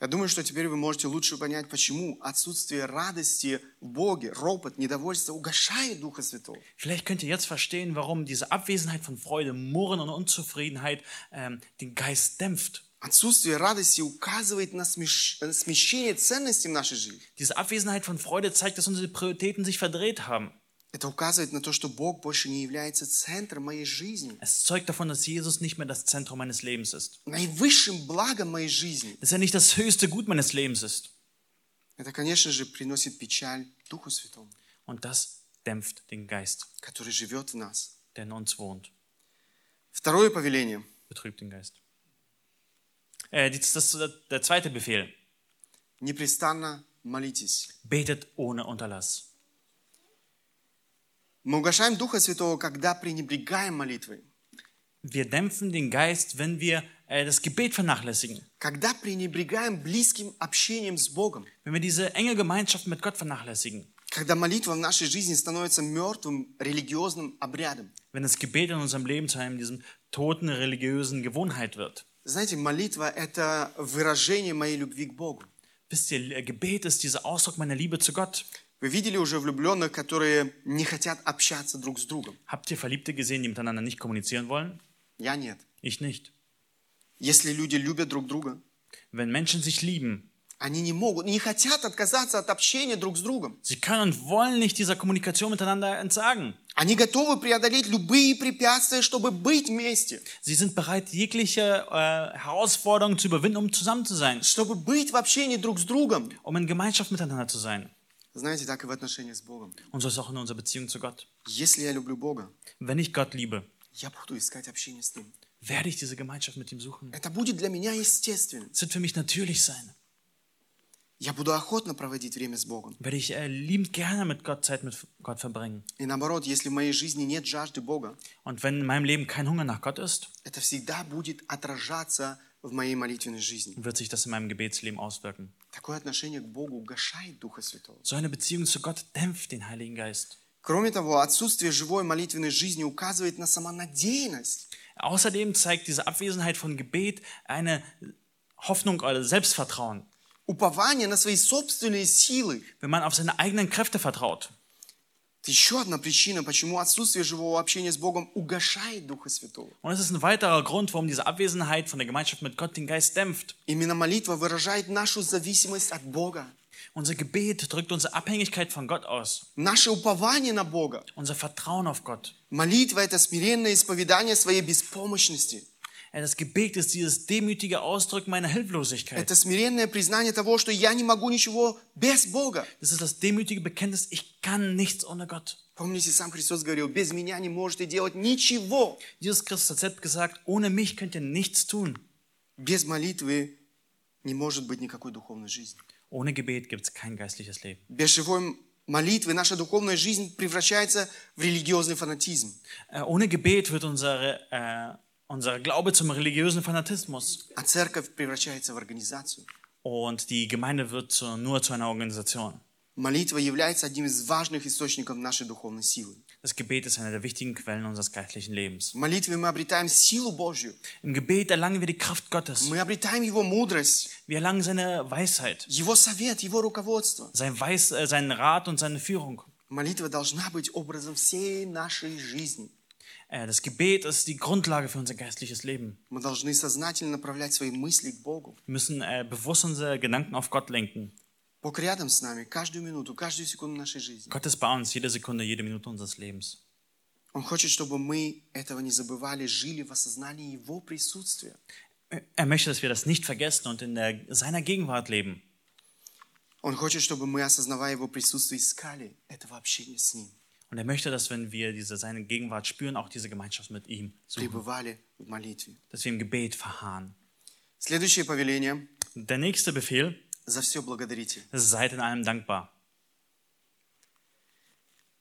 Я думаю, что теперь вы можете лучше понять, почему отсутствие радости в Боге, ропот, недовольство угошает Духа Святого. Vielleicht könnt ihr jetzt verstehen, warum diese Abwesenheit von Freude, Murren und Unzufriedenheit ähm, den Geist dämpft. Отсутствие радости указывает на смеш- на смещение ценностей в нашей жизни. Diese Abwesenheit von Freude zeigt, dass unsere Prioritäten sich verdreht haben. Это указывает на то, что Бог больше не является центром моей жизни, Es zeugt davon, dass Jesus nicht mehr das Zentrum meines Lebens ist. наивысшим благом моей жизни. Dass er nicht das höchste Gut meines Lebens ist. Это, конечно же, приносит печаль Духу Святому, Und das dämpft den Geist, который живет в нас. der in uns wohnt. Второе повеление. Betrübt den Geist. Äh, das ist der zweite Befehl. Непрестанно молитесь. Betet ohne Unterlass. Мы угошаем Духа Святого, когда пренебрегаем молитвой. Wir dämpfen den Geist, wenn wir äh, das Gebet vernachlässigen. Когда пренебрегаем близким общением с Богом. Wenn wir diese enge Gemeinschaft mit Gott vernachlässigen. Когда молитва в нашей жизни становится мертвым религиозным обрядом. Wenn das Gebet in unserem Leben zu einem diesem toten religiösen Gewohnheit wird. Знаете, молитва – это выражение моей любви к Богу. Wisst ihr, Gebet ist dieser Ausdruck meiner Liebe zu Gott. Вы видели уже влюбленных, которые не хотят общаться друг с другом? Habt ihr Verliebte gesehen, die miteinander nicht kommunizieren wollen? Я нет. Ich nicht. Если люди любят друг друга, Wenn Menschen sich lieben, они не могут, не хотят отказаться от общения друг с другом. sie können und wollen nicht dieser Kommunikation miteinander entsagen. Они готовы преодолеть любые препятствия, чтобы быть вместе, Sie sind bereit, jegliche äh, Herausforderungen zu überwinden, um zusammen zu sein, чтобы быть в общении друг с другом. um in Gemeinschaft miteinander zu sein. Знаете, так и в отношениях с Богом. Und so ist auch in unserer Beziehung zu Gott. Если я люблю Бога, Wenn ich Gott liebe, я буду искать общение с Ним. werde ich diese Gemeinschaft mit ihm suchen. Это будет для меня естественно. Es wird für mich natürlich sein. Я буду охотно проводить время с Богом. Werde ich äh, liebend gerne mit Gott Zeit mit Gott verbringen. И наоборот, если в моей жизни нет жажды Бога, Und wenn in meinem Leben kein Hunger nach Gott ist, это всегда будет отражаться в моей молитвенной жизни. wird sich das in meinem Gebetsleben auswirken. Такое отношение к Богу угошает Духа Святого. So eine Beziehung zu Gott dämpft den Heiligen Geist. Кроме того, отсутствие живой молитвенной жизни указывает на самонадеянность. Außerdem zeigt diese Abwesenheit von Gebet eine Hoffnung oder Selbstvertrauen. Упование на свои собственные силы. Wenn man auf seine eigenen Kräfte vertraut. Это еще одна причина, почему отсутствие живого общения с Богом угошает Духа Святого. Und es ist ein weiterer Grund, warum diese Abwesenheit von der Gemeinschaft mit Gott den Geist dämpft. Именно молитва выражает нашу зависимость от Бога. Unser Gebet drückt unsere Abhängigkeit von Gott aus. Наше упование на Бога. Unser Vertrauen auf Gott. Молитва – это смиренное исповедание своей беспомощности. Ja, Das Gebet ist dieses demütige Ausdrücken meiner Hilflosigkeit. Это смиренное признание того, что я не могу ничего без Бога. Das ist das demütige Bekenntnis, ich kann nichts ohne Gott. Помните, сам Христос говорил, без меня не можете делать ничего. Jesus Christus hat selbst gesagt, ohne mich könnt ihr nichts tun. Без молитвы не может быть никакой духовной жизни. Ohne Gebet gibt es kein geistliches Leben. Без живой молитвы наша духовная жизнь превращается в религиозный фанатизм. Äh, ohne Gebet wird unsere, äh, unser Glaube zum religiösen Fanatismus. А церковь превращается в организацию. Und die Gemeinde wird zu, nur zu einer Organisation. Молитва является одним из важных источников нашей духовной силы. Das Gebet ist eine der wichtigen Quellen unseres geistlichen Lebens. В молитве мы обретаем силу Божью. Im Gebet erlangen wir die Kraft Gottes. Мы обретаем Его мудрость, Wir erlangen seine Weisheit, Его совет, Его руководство. sein Weis, äh, seinen Rat und seine Führung. Молитва должна быть образом всей нашей жизни. Äh, Das Gebet ist die Grundlage für unser geistliches Leben. Мы должны сознательно направлять свои мысли к Богу. Wir müssen äh, bewusst unsere Gedanken auf Gott lenken. Бог рядом с нами каждую минуту, каждую секунду нашей жизни. Gott ist bei uns jede Sekunde, jede Minute unseres Lebens. Он хочет, чтобы мы этого не забывали, жили в осознании Его присутствия. Er möchte, dass wir das nicht vergessen und in der, seiner Gegenwart leben. Он хочет, чтобы мы, осознавая Его присутствие, искали этого общения с Ним, Und er möchte, dass wenn wir diese, seine Gegenwart spüren, auch diese Gemeinschaft mit ihm suchen. пребывали в молитве. Dass wir im Gebet verharren. Следующее повеление Der nächste Befehl, – за все благодарите. seid in allem dankbar.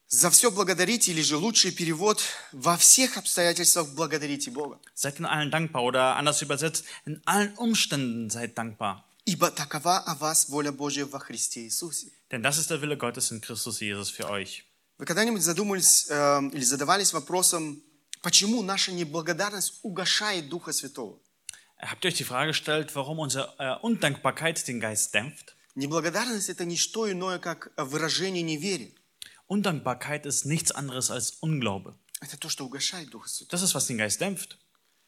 За все благодарите, или же лучший перевод – во всех обстоятельствах благодарите Бога. Seid in allen dankbar oder anders übersetzt, in allen Umständen seid dankbar. Ибо такова о вас воля Божья во Христе Иисусе. Denn das ist der Wille Gottes in Christus Jesus für euch. Вы когда-нибудь задумались э, или задавались вопросом, почему наша неблагодарность угошает Духа Святого? Habt ihr euch die Frage gestellt, warum unsere äh, Undankbarkeit den Geist dämpft? Неблагодарность – это не что иное, как выражение неверия. Undankbarkeit ist nichts anderes als Unglaube. Это то, что угошает Духа Святого. Das ist, was den Geist dämpft.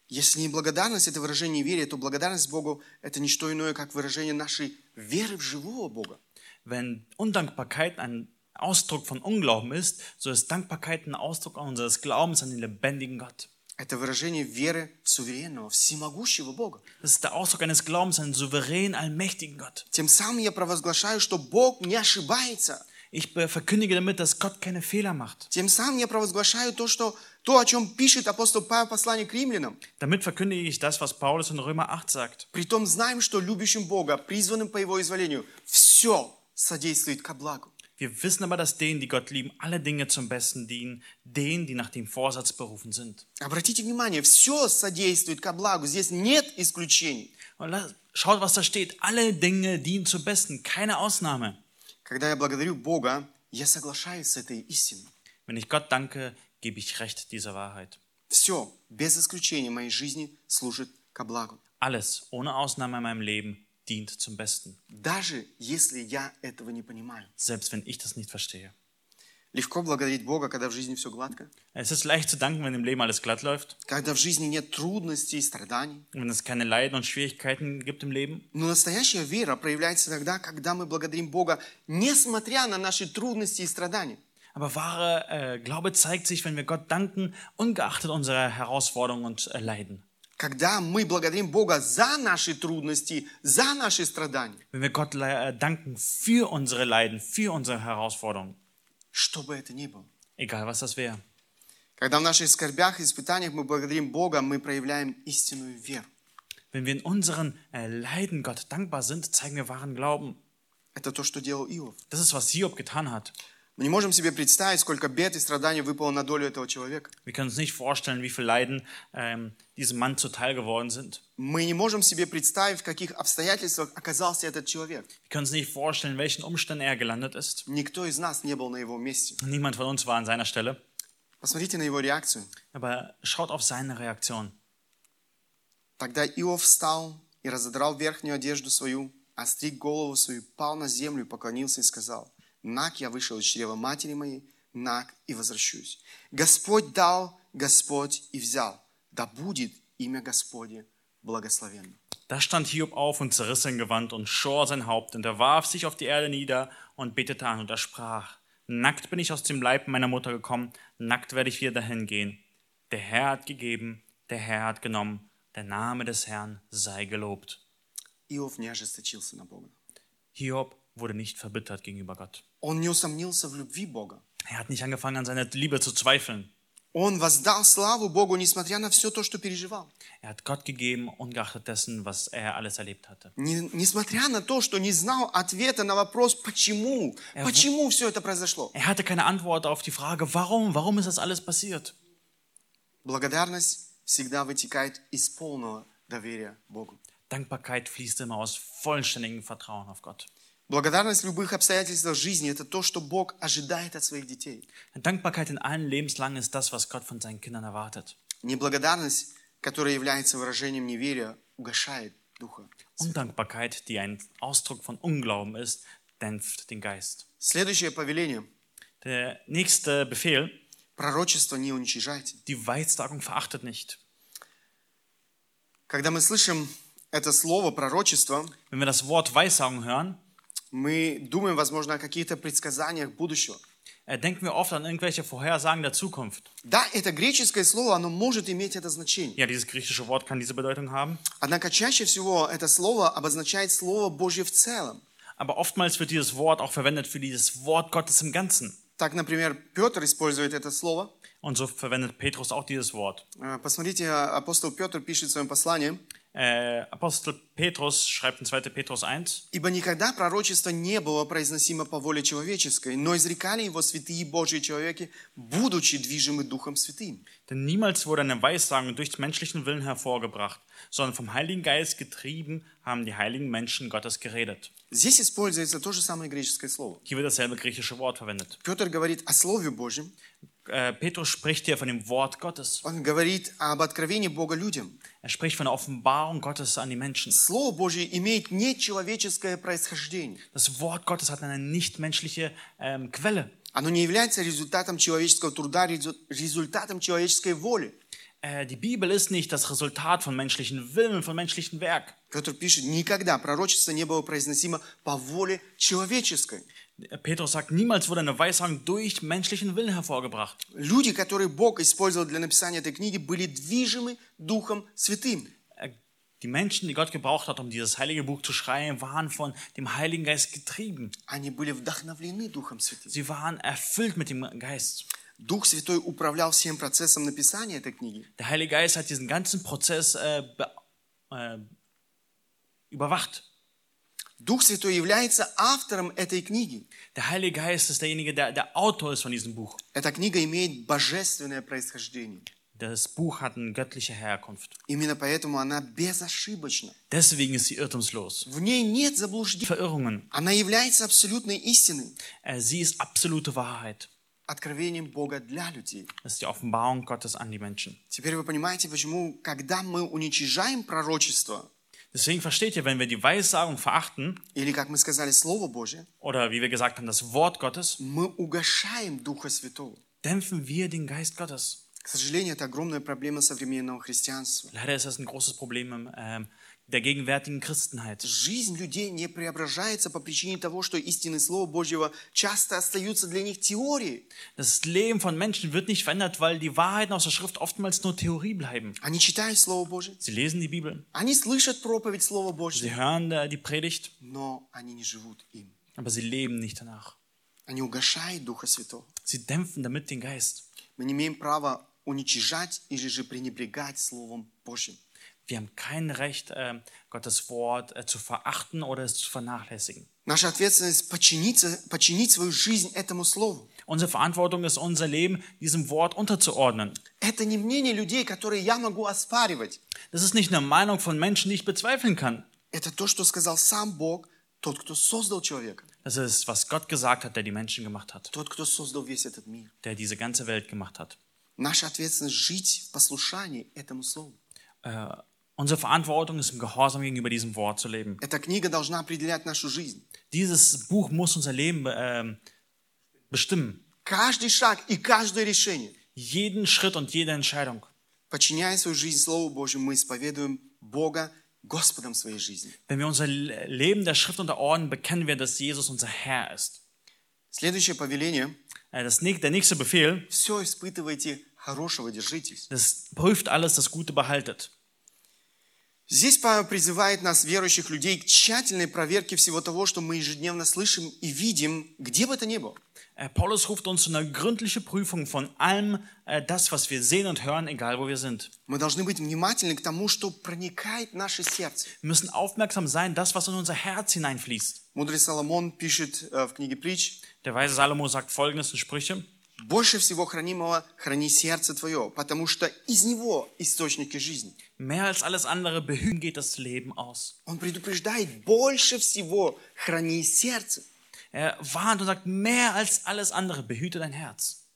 Если неблагодарность – это выражение неверия, то благодарность Богу – это не что иное, как выражение нашей веры в живого Бога. Wenn Undankbarkeit ein Ausdruck von Unglauben ist, so ist Dankbarkeit ein Ausdruck unseres Glaubens an den lebendigen Gott. Это выражение веры в суверенного, всемогущего Бога. Das ist der Ausdruck eines Glaubens an den souveränen, allmächtigen Gott. Тем самым я провозглашаю, что Бог не ошибается. Ich be- verkündige damit, dass Gott keine Fehler macht. Тем самым я провозглашаю то, что, то, о чем пишет апостол Павел в послании к римлянам. Damit verkündige ich das, was Paulus in Römer 8 sagt. Притом знаем, что любящим Бога, призванным по Его изволению, все содействует ко благу. Wir wissen aber, dass denen, die Gott lieben, alle Dinge zum Besten dienen, denen, die nach dem Vorsatz berufen sind. Обратите внимание, все содействует ко благу. Здесь нет исключений. Und la- schaut, was da steht. Alle Dinge dienen zum Besten, keine Ausnahme. Когда я благодарю Бога, я соглашаюсь с этой истиной. Wenn ich Gott danke, gebe ich Recht dieser Wahrheit. Все, без исключения моей жизни служит ко благу. Alles, ohne Ausnahme in meinem Leben, dient zum Besten. даже если я этого не понимаю. Selbst wenn ich das nicht verstehe. Легко благодарить Бога, когда в жизни все гладко, Es ist leicht zu danken, wenn im Leben alles glatt läuft, когда в жизни нет трудностей и страданий. wenn es keine Leiden und Schwierigkeiten gibt im Leben. Но настоящая вера проявляется тогда, когда мы благодарим Бога, несмотря на наши трудности и страдания. Aber wahre äh, Glaube zeigt sich, wenn wir Gott danken, ungeachtet unserer Herausforderungen und äh, Leiden. Когда мы благодарим Бога за наши трудности, за наши страдания, Wenn wir Gott le- äh, danken für unsere Leiden, für unsere Herausforderungen, что бы это ни было. egal was das wäre. Когда в наших скорбях и испытаниях мы благодарим Бога, мы проявляем истинную веру. Wenn wir in unseren äh, Leiden Gott dankbar sind, zeigen wir wahren Glauben. Это то, что делал Иов. Das ist, was Hiob getan hat. Мы не можем себе представить, сколько бед и страданий выпало на долю этого человека. Wir können uns nicht vorstellen, wie viel Leiden ähm, diesem Mann zuteil geworden sind. Мы не можем себе представить, в каких обстоятельствах оказался этот человек. Wir können uns nicht vorstellen, in welchen Umständen er gelandet ist. Никто из нас не был на его месте. Niemand von uns war an seiner Stelle. Посмотрите на его реакцию. Aber schaut auf seine Reaktion. Тогда Иов встал и разодрал верхнюю одежду свою, остриг голову свою, пал на землю, поклонился и сказал, «Нак, я вышел из чрева матери моей, нак и возвращусь. Господь дал, Господь и взял. Да будет имя Господне благословенно». Da stand Hiob auf und zerriss sein Gewand und schor sein Haupt, und er warf sich auf die Erde nieder und betete an, und er sprach, Nackt bin ich aus dem Leib meiner Mutter gekommen, nackt werde ich wieder dahin gehen. Der Herr hat gegeben, der Herr hat genommen, der Name des Herrn sei gelobt. Иов не ожесточился на Бога. Hiob wurde nicht verbittert gegenüber Gott. Он не усомнился в любви Бога. Er hat nicht angefangen, an seiner Liebe zu zweifeln. Он воздал славу Богу, несмотря на все то, что переживал. Er hat Gott gegeben, ungeachtet dessen, was er alles erlebt hatte. Не- несмотря на то, что не знал ответа на вопрос, почему, Er- почему все это произошло. Er hatte keine Antwort auf die Frage, warum, warum ist das alles passiert? Благодарность всегда вытекает из полного доверия Богу. Dankbarkeit fließt immer aus vollständigem Vertrauen auf Gott. Благодарность в любых обстоятельствах жизни – это то, что Бог ожидает от своих детей. Dankbarkeit in allen Lebenslagen ist das, was Gott von seinen Kindern erwartet. Неблагодарность, которая является выражением неверия, угошает Духа. Undankbarkeit, die ein Ausdruck von Unglauben ist, dämpft den Geist. Следующее повеление Der nächste Befehl, – пророчество не уничижайте. die Weissagung verachtet nicht. Когда мы слышим это слово «пророчество», Wenn wir das Wort Weissagung hören, мы думаем, возможно, о каких-то предсказаниях будущего. äh, denken wir oft an irgendwelche Vorhersagen der Zukunft. Да, это греческое слово, оно может иметь это значение. Ja, dieses griechische Wort kann diese Bedeutung haben. Однако чаще всего это слово обозначает Слово Божье в целом. Aber oftmals wird dieses Wort auch verwendet für dieses Wort Gottes im Ganzen. Так, например, Петр использует это слово. Und so verwendet Petrus auch dieses Wort. Э, Посмотрите, апостол Петр пишет в своем послании, Äh, Apostel Petrus schreibt in 2. Petrus 1, «Ибо никогда пророчество не было произносимо по воле человеческой, но изрекали его святые Божьи человеки, будучи движимы Духом Святым». denn niemals wurde eine Weissagung durch menschlichen Willen hervorgebracht, sondern vom Heiligen Geist getrieben haben die heiligen Menschen Gottes geredet. Здесь используется то же самое греческое слово. Hier wird dasselbe griechische Wort verwendet. Петр говорит о Слове Божьем, Äh, Petrus spricht hier von dem Wort Gottes. он говорит об откровении Бога людям. Er spricht von der Offenbarung Gottes an die Menschen. Слово Божье имеет нечеловеческое происхождение. Das Wort Gottes hat eine nichtmenschliche ähm, Quelle. Оно не является результатом человеческого труда, резу- результатом человеческой воли. Äh, die Bibel ist nicht das Resultat von menschlichen Willen, von menschlichen Werk. Петр пишет, никогда пророчество не было произносимо по воле человеческой. Petrus sagt, niemals wurde eine Weissagung durch menschlichen Willen hervorgebracht. Люди, которые Бог использовал для написания этой книги, были движимы Духом Святым. Äh, Die Menschen, die Gott gebraucht hat, um dieses heilige Buch zu schreiben, waren von dem Heiligen Geist getrieben. Они были вдохновлены Духом Святым. Sie waren erfüllt mit dem Geist. Дух Святой управлял всем процессом написания этой книги. Der Heilige Geist hat diesen ganzen Prozess äh, be, äh, überwacht. Дух Святой является автором этой книги. Der Heilige Geist ist derjenige, der der Autor ist von diesem Buch. Эта книга имеет божественное происхождение. Das Buch hat eine göttliche Herkunft. Именно поэтому она безошибочна. Deswegen ist sie irrtumslos. В ней нет заблуждений. Verirrungen. Она является абсолютной истиной, Äh, sie ist absolute Wahrheit. откровением Бога для людей. Das ist die Offenbarung Gottes an die Menschen. Теперь вы понимаете, почему, когда мы уничижаем пророчество, Deswegen versteht ihr, wenn wir die Weissagung verachten, или, как мы сказали, Слово Божье, oder wie wir gesagt haben, das Wort Gottes, мы угошаем Духа Святого. dämpfen wir den Geist Gottes. К сожалению, это огромная проблема современного христианства. Leider ist das ein großes Problem im, ähm, der gegenwärtigen Christenheit. Жизнь людей не преображается по причине того, что истины Слова Божьего часто остаются для них теорией. Das Leben von Menschen wird nicht verändert, weil die Wahrheiten aus der Schrift oftmals nur Theorie bleiben. Они читают Слово Божье, Sie lesen die Bibel, они слышат проповедь Слова sie Божьего, hören äh, die Predigt, но они не живут им. aber sie leben nicht danach. Они угошают Духа Святого. Sie dämpfen damit den Geist. Мы не имеем права уничижать или же пренебрегать Словом Божьим. Wir haben kein Recht, äh, Gottes Wort äh, zu verachten oder es zu vernachlässigen. Наша ответственность подчиниться, подчинить свою жизнь этому Слову. Unsere Verantwortung ist, unser Leben diesem Wort unterzuordnen. Это не мнение людей, которые я могу оспаривать. Das ist nicht eine Meinung von Menschen, die ich bezweifeln kann. Это то, что сказал сам Бог, тот, кто создал человека, Das ist, was Gott gesagt hat, der die Menschen gemacht hat, тот, кто создал весь этот мир. der diese ganze Welt gemacht hat. Наша ответственность жить в послушании этому Слову. Äh, unsere Verantwortung ist, im Gehorsam gegenüber diesem Wort zu leben. Эта книга должна определять нашу жизнь. Dieses Buch muss unser Leben ähm, bestimmen. Каждый шаг и каждое решение. Jeden Schritt und jede Entscheidung. Подчиняя свою жизнь Слову Божьему, мы исповедуем Бога Господом своей жизни. Wenn wir unser Le- Leben der Schrift unterordnen, bekennen wir, dass Jesus unser Herr ist. Следующее повеление. Äh, Das, näch- der nächste Befehl, Все испытывайте, хорошего держитесь. das prüft alles, das Gute behaltet. Здесь Павел призывает нас, верующих людей, к тщательной проверке всего того, что мы ежедневно слышим и видим, где бы это ни было. Äh, Paulus ruft uns zu einer gründlichen Prüfung von allem äh, das, was wir sehen und hören, egal wo wir sind. Wir müssen aufmerksam sein, das, was in unser Herz hineinfließt. Э, Der weise Salomo sagt folgendes in Sprüche. «Больше всего хранимого храни сердце твое, потому что из него источники жизни». Mehr als alles andere behüten geht das Leben aus. Он предупреждает, больше всего храни сердце. Er warnt und sagt, mehr als alles andere behüte dein Herz.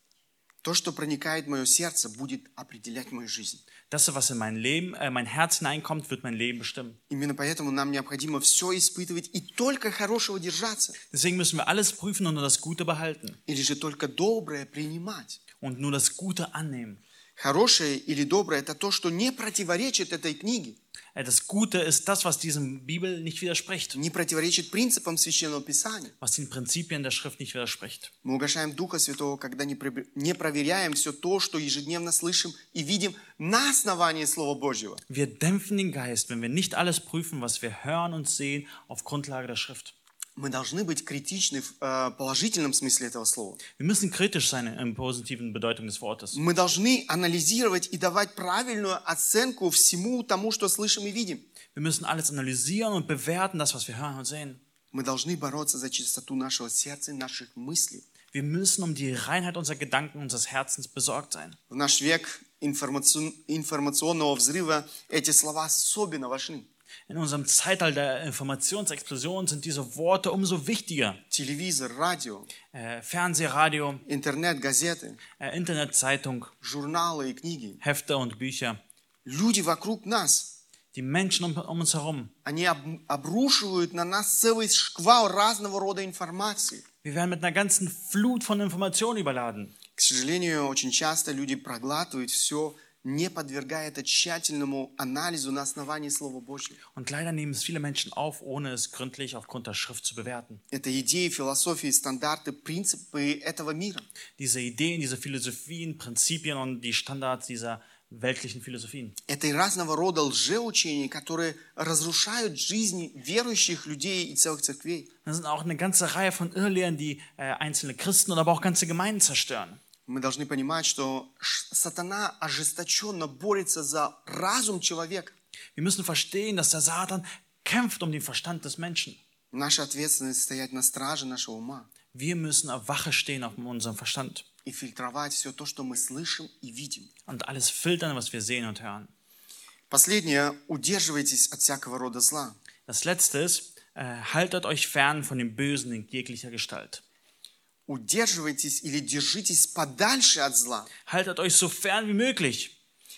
То, что проникает в мое сердце, будет определять мою жизнь. Das, was in mein Leben, äh, mein Herz hineinkommt, wird mein Leben bestimmen. Именно поэтому нам необходимо все испытывать и только хорошего держаться, Deswegen müssen wir alles prüfen und nur das Gute behalten или же только доброе принимать. und nur das Gute annehmen. Хорошее или доброе – это то, что не противоречит этой книге, Äh, Das Gute ist das, was diesem Bibel nicht widerspricht, не противоречит принципам Священного Писания. was den Prinzipien der Schrift nicht widerspricht. Мы угошаем Духа Святого, когда не пре- не проверяем все то, что ежедневно слышим и видим на основании Слова Божьего. Wir dämpfen den Geist, wenn wir nicht alles prüfen, was wir hören und sehen, auf Grundlage der Schrift. Мы должны быть критичны в э, положительном смысле этого слова. Wir müssen kritisch sein positiven Bedeutung des Wortes. Мы должны анализировать и давать правильную оценку всему тому, что слышим и видим. Wir müssen alles analysieren und bewerten, das, was wir hören und sehen. Мы должны бороться за чистоту нашего сердца и наших мыслей. Wir müssen um die Reinheit unserer Gedanken, unseres Herzens besorgt sein. В наш век информацион- информационного взрыва эти слова особенно важны. In unserem Zeitalter der Informationsexplosion sind diese Worte umso wichtiger. Телевизор, радио, Äh, Fernseh, Radio, интернет, газеты, äh, Internetzeitung, журналы и книги. Hefte und Bücher. Люди вокруг нас, Die Menschen um, um uns herum. они об- обрушивают на нас целый шквал разного рода информации. Wir werden mit einer ganzen Flut von Informationen überladen. К сожалению, очень часто люди проглатывают все, не подвергая это тщательному анализу на основании Слова Божьего. Und leider nehmen es viele Menschen auf, ohne es gründlich aufgrund der Schrift zu bewerten. Это идеи, философии, стандарты, принципы этого мира. Diese Ideen, diese Philosophien, Prinzipien und die Standards dieser weltlichen Philosophien. Это и разного рода лжеучения, которые разрушают жизни верующих людей и целых церквей. Das sind auch eine ganze Reihe von Irrlehren, die äh, einzelne Christen oder aber auch ganze Gemeinden zerstören. Мы должны понимать, что сатана ожесточенно борется за разум человека. Wir müssen verstehen, dass der Satan kämpft um den Verstand des Menschen. Наша ответственность стоять на страже нашего ума Wir müssen auf Wache stehen auf unserem Verstand и фильтровать все то, что мы слышим и видим. und alles filtern, was wir sehen und hören. Последнее, удерживайтесь от всякого рода зла. Das letzte ist, äh, haltet euch fern von dem Bösen in jeglicher Gestalt. Удерживайтесь или держитесь подальше от зла. Haltet euch so fern wie möglich.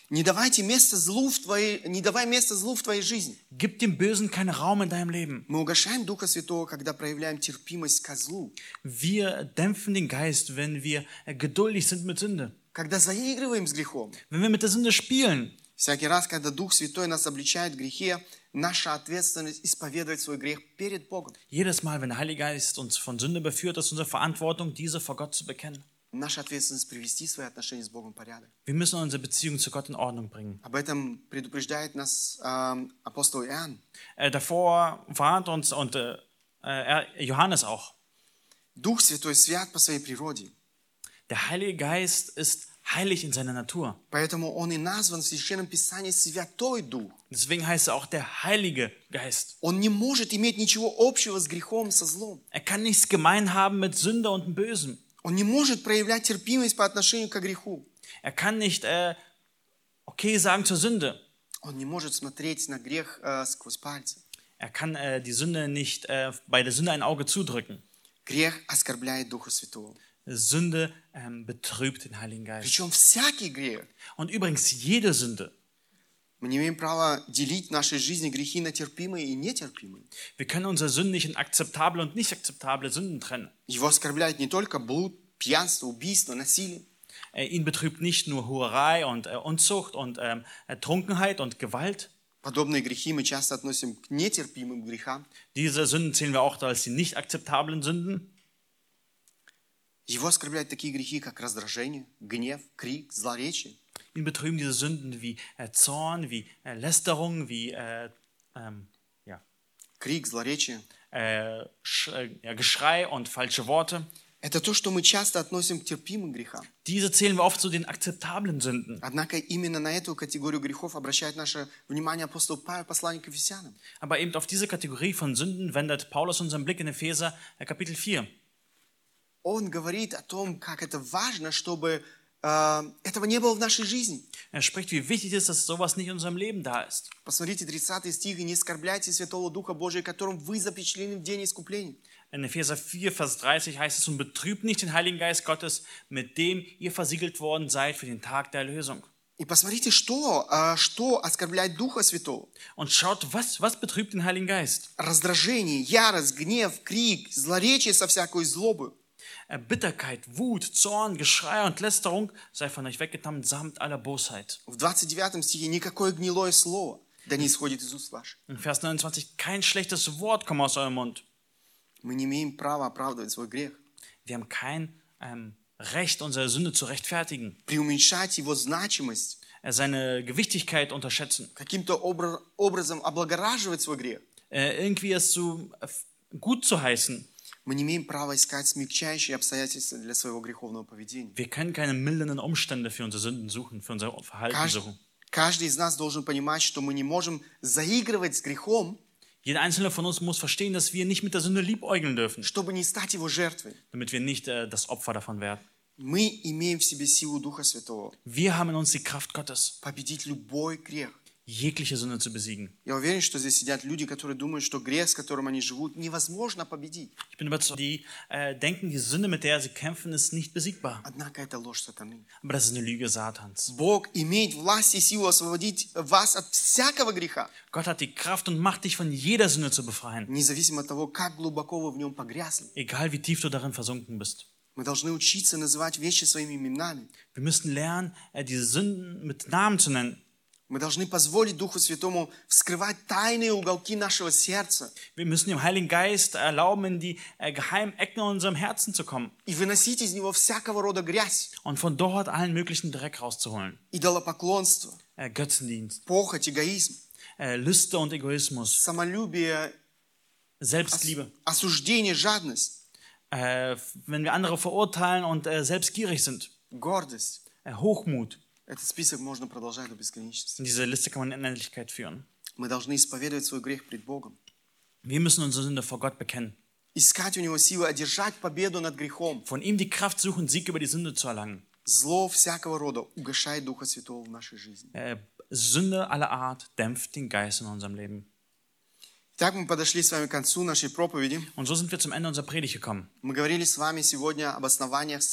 Не давайте место злу в твоей, не давай место злу в твоей жизни. Gib dem Bösen keinen Raum in deinem Leben. Мы угошаем Духа Святого, когда проявляем терпимость ко злу, Wir dämpfen den Geist, wenn wir geduldig sind mit Sünde. когда заигрываем с грехом. Wenn wir mit der Sünde spielen. Всякий раз, когда Дух Святой нас обличает в грехе, наша ответственность исповедовать свой грех перед Богом. Jedes Mal, wenn der Heilige Geist uns von Sünde beführt, ist unsere Verantwortung, diese vor Gott zu bekennen. Наша ответственность привести свои отношения с Богом в порядок. Wir müssen unsere Beziehung zu Gott in Ordnung bringen. Об этом предупреждает нас ähm, апостол Иоанн. Äh, davor warnt uns und äh, äh, Johannes auch. Дух Святой свят по своей природе. Der Heilige Geist ist heilig in seiner Natur. Поэтому он и назван в Священном Писании Святой Дух. Deswegen heißt er auch der Heilige Geist. Он не может иметь ничего общего с грехом, со злом. Er kann nichts gemein haben mit Sünde und dem Bösen. Он не может проявлять терпимость по отношению к греху. Er kann nicht äh, okay sagen zur Sünde. Он не может смотреть на грех äh, сквозь пальцы. Er kann äh, die Sünde nicht äh, bei der Sünde ein Auge zudrücken. Грех оскорбляет Духа Святого. Sünde ähm, betrübt den Heiligen Geist. Причем всякий грех. Und übrigens jede Sünde. Мы не имеем права делить в нашей жизни грехи на терпимые и нетерпимые. Wir können unsere Sünden nicht in akzeptable und nicht akzeptable Sünden trennen. Его оскорбляет не только блуд, пьянство, убийство, насилие. Äh, ihn betrübt nicht nur Hurerei und äh, Unzucht und ähm, äh, Trunkenheit und Gewalt. Подобные грехи мы часто относим к нетерпимым грехам. Diese Sünden zählen wir auch als die nicht akzeptablen Sünden. Его оскорбляют такие грехи, как раздражение, гнев, крик, злоречие. Ihn betrüben diese Sünden wie äh, Zorn, wie äh, Lästerung, wie äh, ähm, ja, Крик, злоречие. äh, äh, ja, Geschrei und falsche Worte. Это то, что мы часто относим к терпимым грехам. Diese zählen wir oft zu den akzeptablen Sünden. Однако именно на эту категорию грехов обращает наше внимание апостол Павел, посланник к Ефесянам. Aber eben auf diese Kategorie von Sünden wendet Paulus unseren Blick in Epheser äh, Kapitel 4. Он говорит о том, как это важно, чтобы э, этого не было в нашей жизни. Er spricht, wie wichtig ist, dass sowas nicht in unserem Leben da ist. Посмотрите 30 стих. «И не оскорбляйте Святого Духа Божия, которым вы запечатлены в день искупления». In Epheser 4, Vers 30 heißt es, und betrübt nicht den Heiligen Geist Gottes, mit dem ihr versiegelt worden seid für den Tag der Erlösung. И посмотрите, что, э, что оскорбляет Духа Святого. Und schaut, was, was betrübt den Heiligen Geist? Раздражение, ярость, гнев, крик, злоречие со всякой злобой. Äh, Bitterkeit, Wut, Zorn, Geschrei und Lästerung sei von euch weggetan samt aller Bosheit. В 29 стихе никакое гнилое слово да не исходит из уст ваших. In Vers 29, kein schlechtes Wort komme aus eurem Mund. Мы не имеем права оправдывать свой грех, Wir haben kein ähm, Recht, unsere Sünde zu rechtfertigen, преуменьшать его значимость, äh, seine Gewichtigkeit unterschätzen, каким-то обра- образом облагораживать свой грех. äh, irgendwie es zu, äh, gut zu heißen. Мы не имеем права искать смягчающие обстоятельства для своего греховного поведения. Wir können keine mildernden Umstände für unsere Sünden suchen, für unser Verhalten suchen. Каждый из нас должен понимать, что мы не можем заигрывать с грехом, Jeder einzelne von uns muss verstehen, dass wir nicht mit der Sünde liebäugeln dürfen, чтобы не стать его жертвой. damit wir nicht äh, das Opfer davon werden. Мы имеем в себе силу Духа Святого Wir haben in uns die Kraft Gottes, победить любой грех. jegliche Sünde zu besiegen. Я уверен, что здесь сидят люди, которые думают, что грех, с которым они живут, невозможно победить. Ich bin überzeugt, die äh, denken, die Sünde, mit der sie kämpfen, ist nicht besiegbar. Однако это ложь сатаны. Aber das ist eine Lüge Satans. Бог имеет власть и силу освободить вас от всякого греха, Gott hat die Kraft und Macht, dich von jeder Sünde zu befreien, независимо от того, как глубоко вы в нем погрязли. egal wie tief du darin versunken bist. Мы должны учиться называть вещи своими именами. Wir müssen lernen, äh, diese Sünden mit Namen zu nennen. Мы должны позволить Духу Святому вскрывать тайные уголки нашего сердца Wir müssen dem Heiligen Geist erlauben, in die äh, geheimen Ecken in unserem Herzen zu kommen и выносить из него всякого рода грязь, und von dort allen möglichen Dreck rauszuholen. идолопоклонство, Äh, Götzendienst, похоть, эгоизм, äh, Lüste und Egoismus, самолюбие, Selbstliebe. осуждение, жадность, Äh, wenn wir andere verurteilen und äh, selbstgierig sind, гордость. äh, Hochmut. Этот список можно продолжать до бесконечности. Und diese Liste kann man in Endlichkeit führen. Мы должны исповедовать свой грех пред Богом. Wir müssen unsere Sünde vor Gott bekennen. Искать у Него силы одержать победу над грехом. Von ihm die Kraft suchen, Sieg über die Sünde zu erlangen. Зло всякого рода угошает Духа Святого в нашей жизни. Äh, Sünde aller Art dämpft den Geist in unserem Leben. Итак, мы подошли с вами к концу нашей проповеди. Und so sind wir zum Ende unserer Predigt gekommen. Мы говорили с вами сегодня об основаниях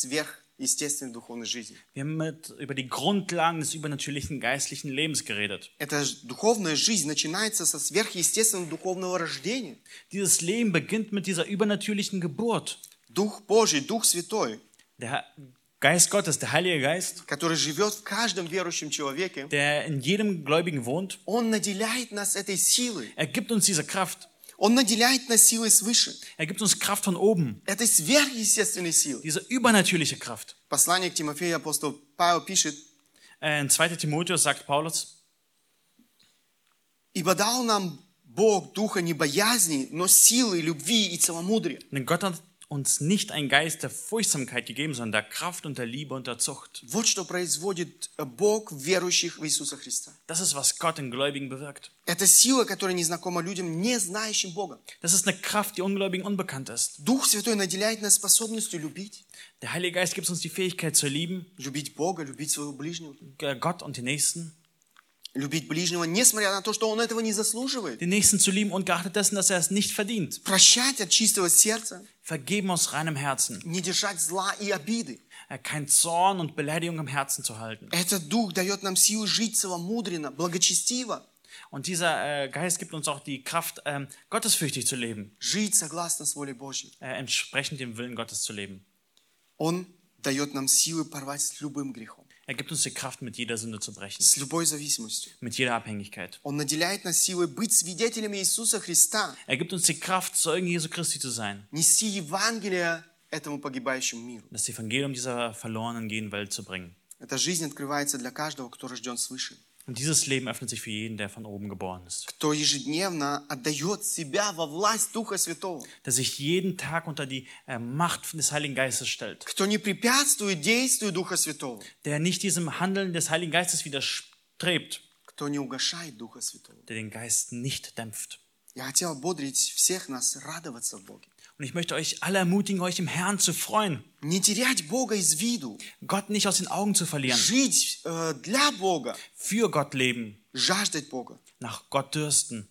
естественной духовной жизни. Wir haben über die Grundlagen des übernatürlichen geistlichen Lebens geredet. Эта духовная жизнь начинается со сверхъестественного духовного рождения. Dieses Leben beginnt mit dieser übernatürlichen Geburt. Дух Божий, Дух Святой, Der Geist Gottes, der Heilige Geist, который живет в каждом верующем человеке, der in jedem Gläubigen wohnt, Он наделяет нас этой силой. er gibt uns diese Kraft. Он наделяет нас силой свыше. Er gibt uns Kraft von oben, Этой сверхъестественной силой. diese übernatürliche Kraft. Послание к Тимофею апостол Павел пишет, Äh, In 2. Timotheus sagt Paulus, «Ибо дал нам Бог духа не боязни, но силы, любви и целомудрия». denn Gott hat uns nicht einen Geist der Furchtsamkeit gegeben, sondern der Kraft und der Liebe und der Zucht. Вот что производит Бог в верующих в Иисуса Христа. Das ist, was Gott in Gläubigen bewirkt. Это сила, которая незнакома людям, не знающим Бога. Das ist eine Kraft, die Ungläubigen unbekannt ist. Дух Святой наделяет нас способностью любить. Der Heilige Geist gibt uns die Fähigkeit zu lieben, Любить Бога, любить своего ближнего. äh, Gott und den Nächsten. Любить ближнего, несмотря на то, что он этого не заслуживает. Den Nächsten zu lieben, ungeachtet dessen, dass er es nicht verdient. Прощать от чистого сердца, Vergeben aus reinem Herzen. не держать зла и обиды. Äh, Kein Zorn und Beleidigung im Herzen zu halten. Этот Дух дает нам силу жить целомудренно, благочестиво, Und dieser äh, Geist gibt uns auch die Kraft, ähm, gottesfürchtig zu leben, жить согласно с волей Божьей. äh, entsprechend dem Willen Gottes zu leben. Он дает нам силы порвать с любым грехом, Er gibt uns die Kraft, mit jeder Sünde zu brechen, с любой зависимостью. mit jeder Abhängigkeit. Он наделяет нас силой быть свидетелями Иисуса Христа, Er gibt uns die Kraft, Zeugen Jesu Christi zu sein, нести Евангелие этому погибающему миру. das Evangelium dieser verlorenen gehenden Welt zu bringen. Эта жизнь открывается для каждого, кто рожден свыше, Und dieses Leben öffnet sich für jeden, der von oben geboren ist, кто ежедневно отдает себя во власть Духа Святого, der sich jeden Tag unter die äh, Macht des Heiligen Geistes stellt, кто не препятствует действию Духа Святого, der nicht diesem Handeln des Heiligen Geistes widerstrebt, кто не угошает Духа Святого. der den Geist nicht dämpft. Я хотел ободрить всех нас радоваться в Боге. Und ich möchte euch alle ermutigen, euch im Herrn zu freuen, Не терять Бога из виду, Gott nicht aus den Augen zu verlieren, жить э, для Бога, für Gott leben, жаждать Бога. nach Gott dürsten.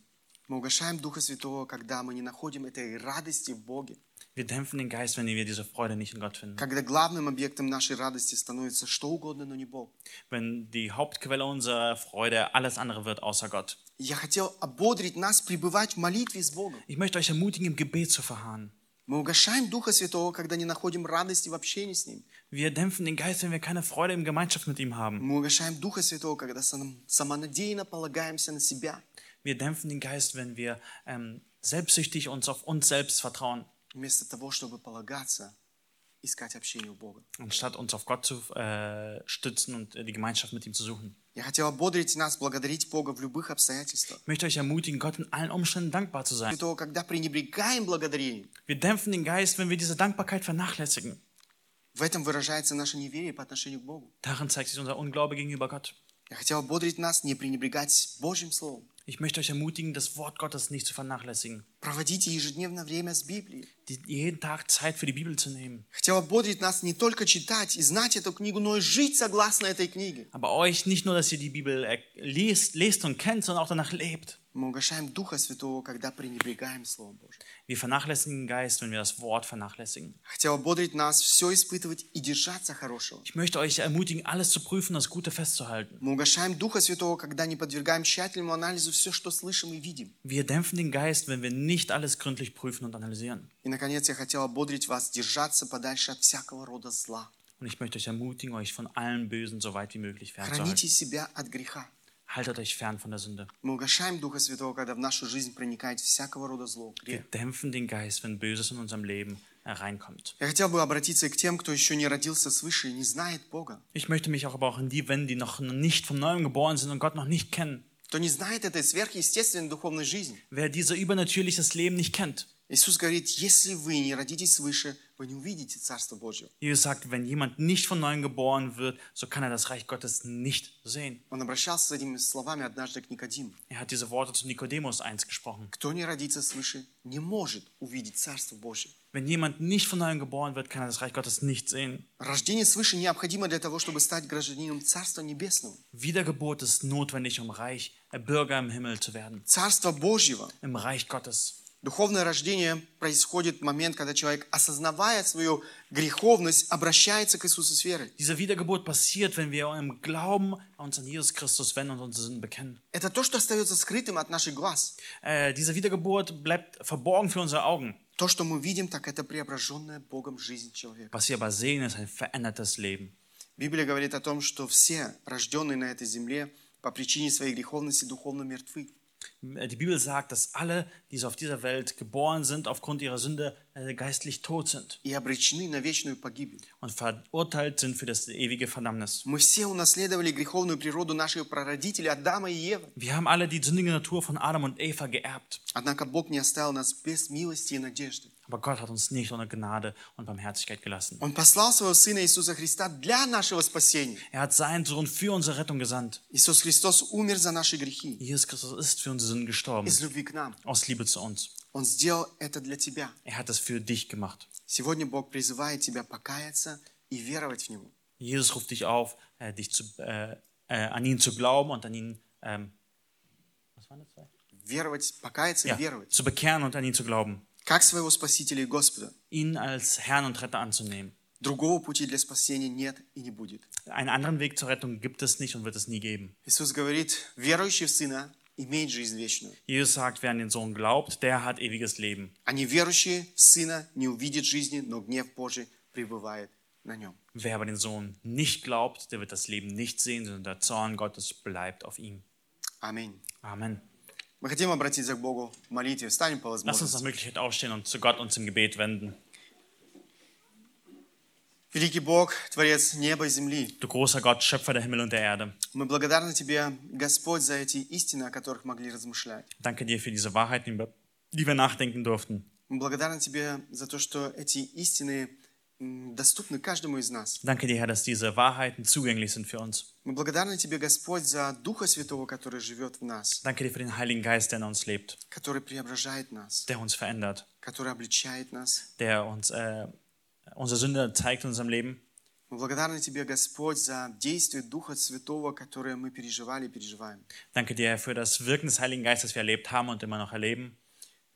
Мы угошаем Духа Святого, когда мы не находим этой радости в Боге. Wir dämpfen den Geist, wenn wir diese Freude nicht in Gott finden. Когда главным объектом нашей радости становится что угодно, но не Бог. Wenn die Hauptquelle unserer Freude alles andere wird außer Gott. Я хотел ободрить нас пребывать в молитве с Богом. Ich möchte euch ermutigen, im Gebet zu verharren. Мы угошаем Духа Святого, когда не находим радости в общении с Ним. Wir dämpfen den Geist, wenn wir keine Freude in Gemeinschaft mit ihm haben. Мы угошаем Духа Святого, когда сам- самонадеянно полагаемся на себя, Wir dämpfen den Geist, wenn wir ähm, selbstsüchtig uns auf uns selbst vertrauen, вместо того, чтобы полагаться, искать общение у Бога. anstatt uns auf Gott zu äh, stützen und äh, die Gemeinschaft mit ihm zu suchen. Я хотел ободрить нас, благодарить Бога в любых обстоятельствах. Ich möchte euch ermutigen, Gott in allen Umständen dankbar zu sein. Святого, когда пренебрегаем благодарением, Wir dämpfen den Geist, wenn wir diese Dankbarkeit vernachlässigen. в этом выражается наше неверие по отношению к Богу. Darin zeigt sich unser Unglaube gegenüber Gott. Я хотел ободрить нас не пренебрегать Божьим Словом. Ich möchte euch ermutigen, das Wort Gottes nicht zu vernachlässigen. Проводите ежедневно время с Библией. Die, jeden Tag Zeit für die Bibel zu nehmen. Хотел ободрить нас не только читать и знать эту книгу, но и жить согласно этой книге. Aber euch nicht nur, dass ihr die Bibel äh, lest, lest und kennt, sondern auch danach lebt. Wir vernachlässigen den Geist, wenn wir das Wort vernachlässigen. Ich möchte euch ermutigen, alles zu prüfen, das Gute festzuhalten. Wir dämpfen den Geist, wenn wir nicht alles gründlich prüfen und analysieren. Und ich möchte euch ermutigen, euch von allen Bösen so weit wie möglich fernzuhalten. Храните себя от греха. Haltet euch fern von der Sünde. Мы угошаем Духа Святого, когда в нашу жизнь проникает всякого рода зло, Wir грех. dämpfen den Geist, wenn Böses in unserem Leben hereinkommt. Я хотел бы обратиться и к тем, кто еще не родился свыше и не знает Бога, Ich möchte mich auch aber auch an die wenden, die noch nicht vom Neuem geboren sind und Gott noch nicht kennen. кто не знает этой сверхъестественной духовной жизни. Wer dieser übernatürliches Leben nicht kennt. Иисус говорит, если вы не родитесь свыше, вы не увидите Царство Божье. Jesus sagt, wenn jemand nicht von Neuem geboren wird, so kann er das Reich Gottes nicht sehen. Он обращался с этими словами однажды к Никодиму. Er hat diese Worte zu Nikodemus einst gesprochen. Кто не родится свыше, не может увидеть Царство Божье. Wenn jemand nicht von Neuem geboren wird, kann er das Reich Gottes nicht sehen. Рождение свыше необходимо для того, чтобы стать гражданином Царства Небесного. Wiedergeburt ist notwendig, um reich, äh, Bürger im Himmel zu werden, Царство Божьего im Reich Gottes. Духовное рождение происходит в момент, когда человек, осознавая свою греховность, обращается к Иисусу с верой. Diese Wiedergeburt passiert, wenn wir im Glauben uns an Jesus Christus wenden und unsere Sünden bekennen. Это то, что остается скрытым от наших глаз. Äh, diese Wiedergeburt bleibt verborgen für unsere Augen. То, что мы видим, так это преображенная Богом жизнь человека. Was wir aber sehen, ist ein verändertes Leben. Библия говорит о том, что все, рожденные на этой земле, по причине своей греховности духовно мертвы. Äh, die Bibel sagt, dass alle, die auf dieser Welt geboren sind, aufgrund ihrer Sünde äh, geistlich tot sind. Und verurteilt sind für das ewige Verdammnis. Wir haben alle die sündige Natur von Adam und Eva geerbt. Aber Gott hat uns nicht ohne Gnade und Barmherzigkeit gelassen. Er hat seinen Sohn für unsere Rettung gesandt. Jesus Christus ist für unsere Sünden gestorben, из любви к нам. aus Liebe zu uns. Он сделал это для тебя. Er hat es für dich gemacht. Сегодня Бог призывает тебя покаяться и веровать в Него. Jesus ruft dich auf, äh, dich zu, äh, äh, an ihn zu glauben und an ihn ähm, was waren das zwei? Веровать, покаяться Ja, и веровать. zu bekehren und an ihn zu glauben. Как своего Спасителя и Господа. Ihn als Herrn und Retter anzunehmen. Другого пути для спасения нет и не будет. Einen anderen Weg zur Rettung gibt es nicht und wird es nie geben. Иисус говорит, верующий в Сына имеет жизнь вечную, Jesus sagt, wer an den Sohn glaubt, der hat ewiges Leben. а неверующий в Сына не увидит жизни, но гнев Божий пребывает на нем. Wer aber den Sohn nicht glaubt, der wird das Leben nicht sehen, sondern der Zorn Gottes bleibt auf ihm. Аминь. Amen. Мы хотим обратиться к Богу в молитве. Встанем по Lass uns nach возможности. Möglichkeit aufstehen und zu Gott uns im Gebet wenden. Великий Бог, Творец неба и земли, Du großer Gott, Schöpfer der Himmel und der Erde, мы благодарны Тебе, Господь, за эти истины, о которых могли размышлять. danke dir für diese Wahrheiten, die wir nachdenken durften. Мы благодарны Тебе за то, что эти истины доступны каждому из нас. Danke dir, Herr, dass diese Wahrheiten zugänglich sind für uns. Мы благодарны Тебе, Господь, за Духа Святого, который живет в нас, Danke dir für den Heiligen Geist, der in uns lebt, который преображает нас, der uns verändert, который обличает нас. der uns äh, unsere Sünde zeigt in unserem Leben. Мы благодарны Тебе, Господь, за действие Духа Святого, которое мы переживали и переживаем. Danke dir für das Wirken des Heiligen Geistes, das wir erlebt haben und immer noch erleben.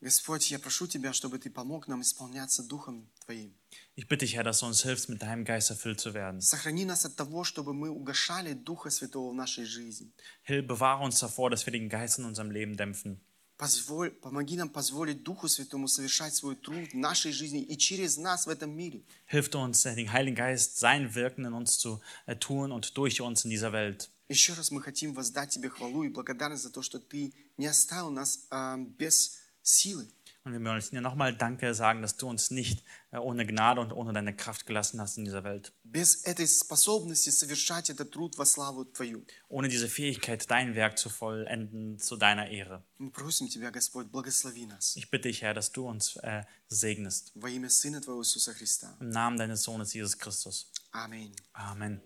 Господь, я прошу Тебя, чтобы Ты помог нам исполняться Духом Твоим. Ich bitte dich, Herr, dass du uns hilfst, mit deinem Geist erfüllt zu werden. Сохрани нас от того, чтобы мы угошали Духа Святого в нашей жизни. Hill, bewahre uns davor, dass wir den Geist in unserem Leben dämpfen. Позволь, помоги нам позволить Духу Святому совершать свой труд в нашей жизни и через нас в этом мире. Hilf uns, äh, den Heiligen Geist, sein Wirken in uns zu äh, tun und durch uns in dieser Welt. Еще раз мы хотим воздать Тебе хвалу и благодарность за то, что Ты не оставил нас а, без силы. Und wir möchten dir nochmal Danke sagen, dass du uns nicht äh, ohne Gnade und ohne deine Kraft gelassen hast in dieser Welt. Ohne diese Fähigkeit, dein Werk zu vollenden zu deiner Ehre. Ich bitte dich, Herr, dass du uns äh, segnest. Im Namen deines Sohnes Jesus Christus. Amen. Amen.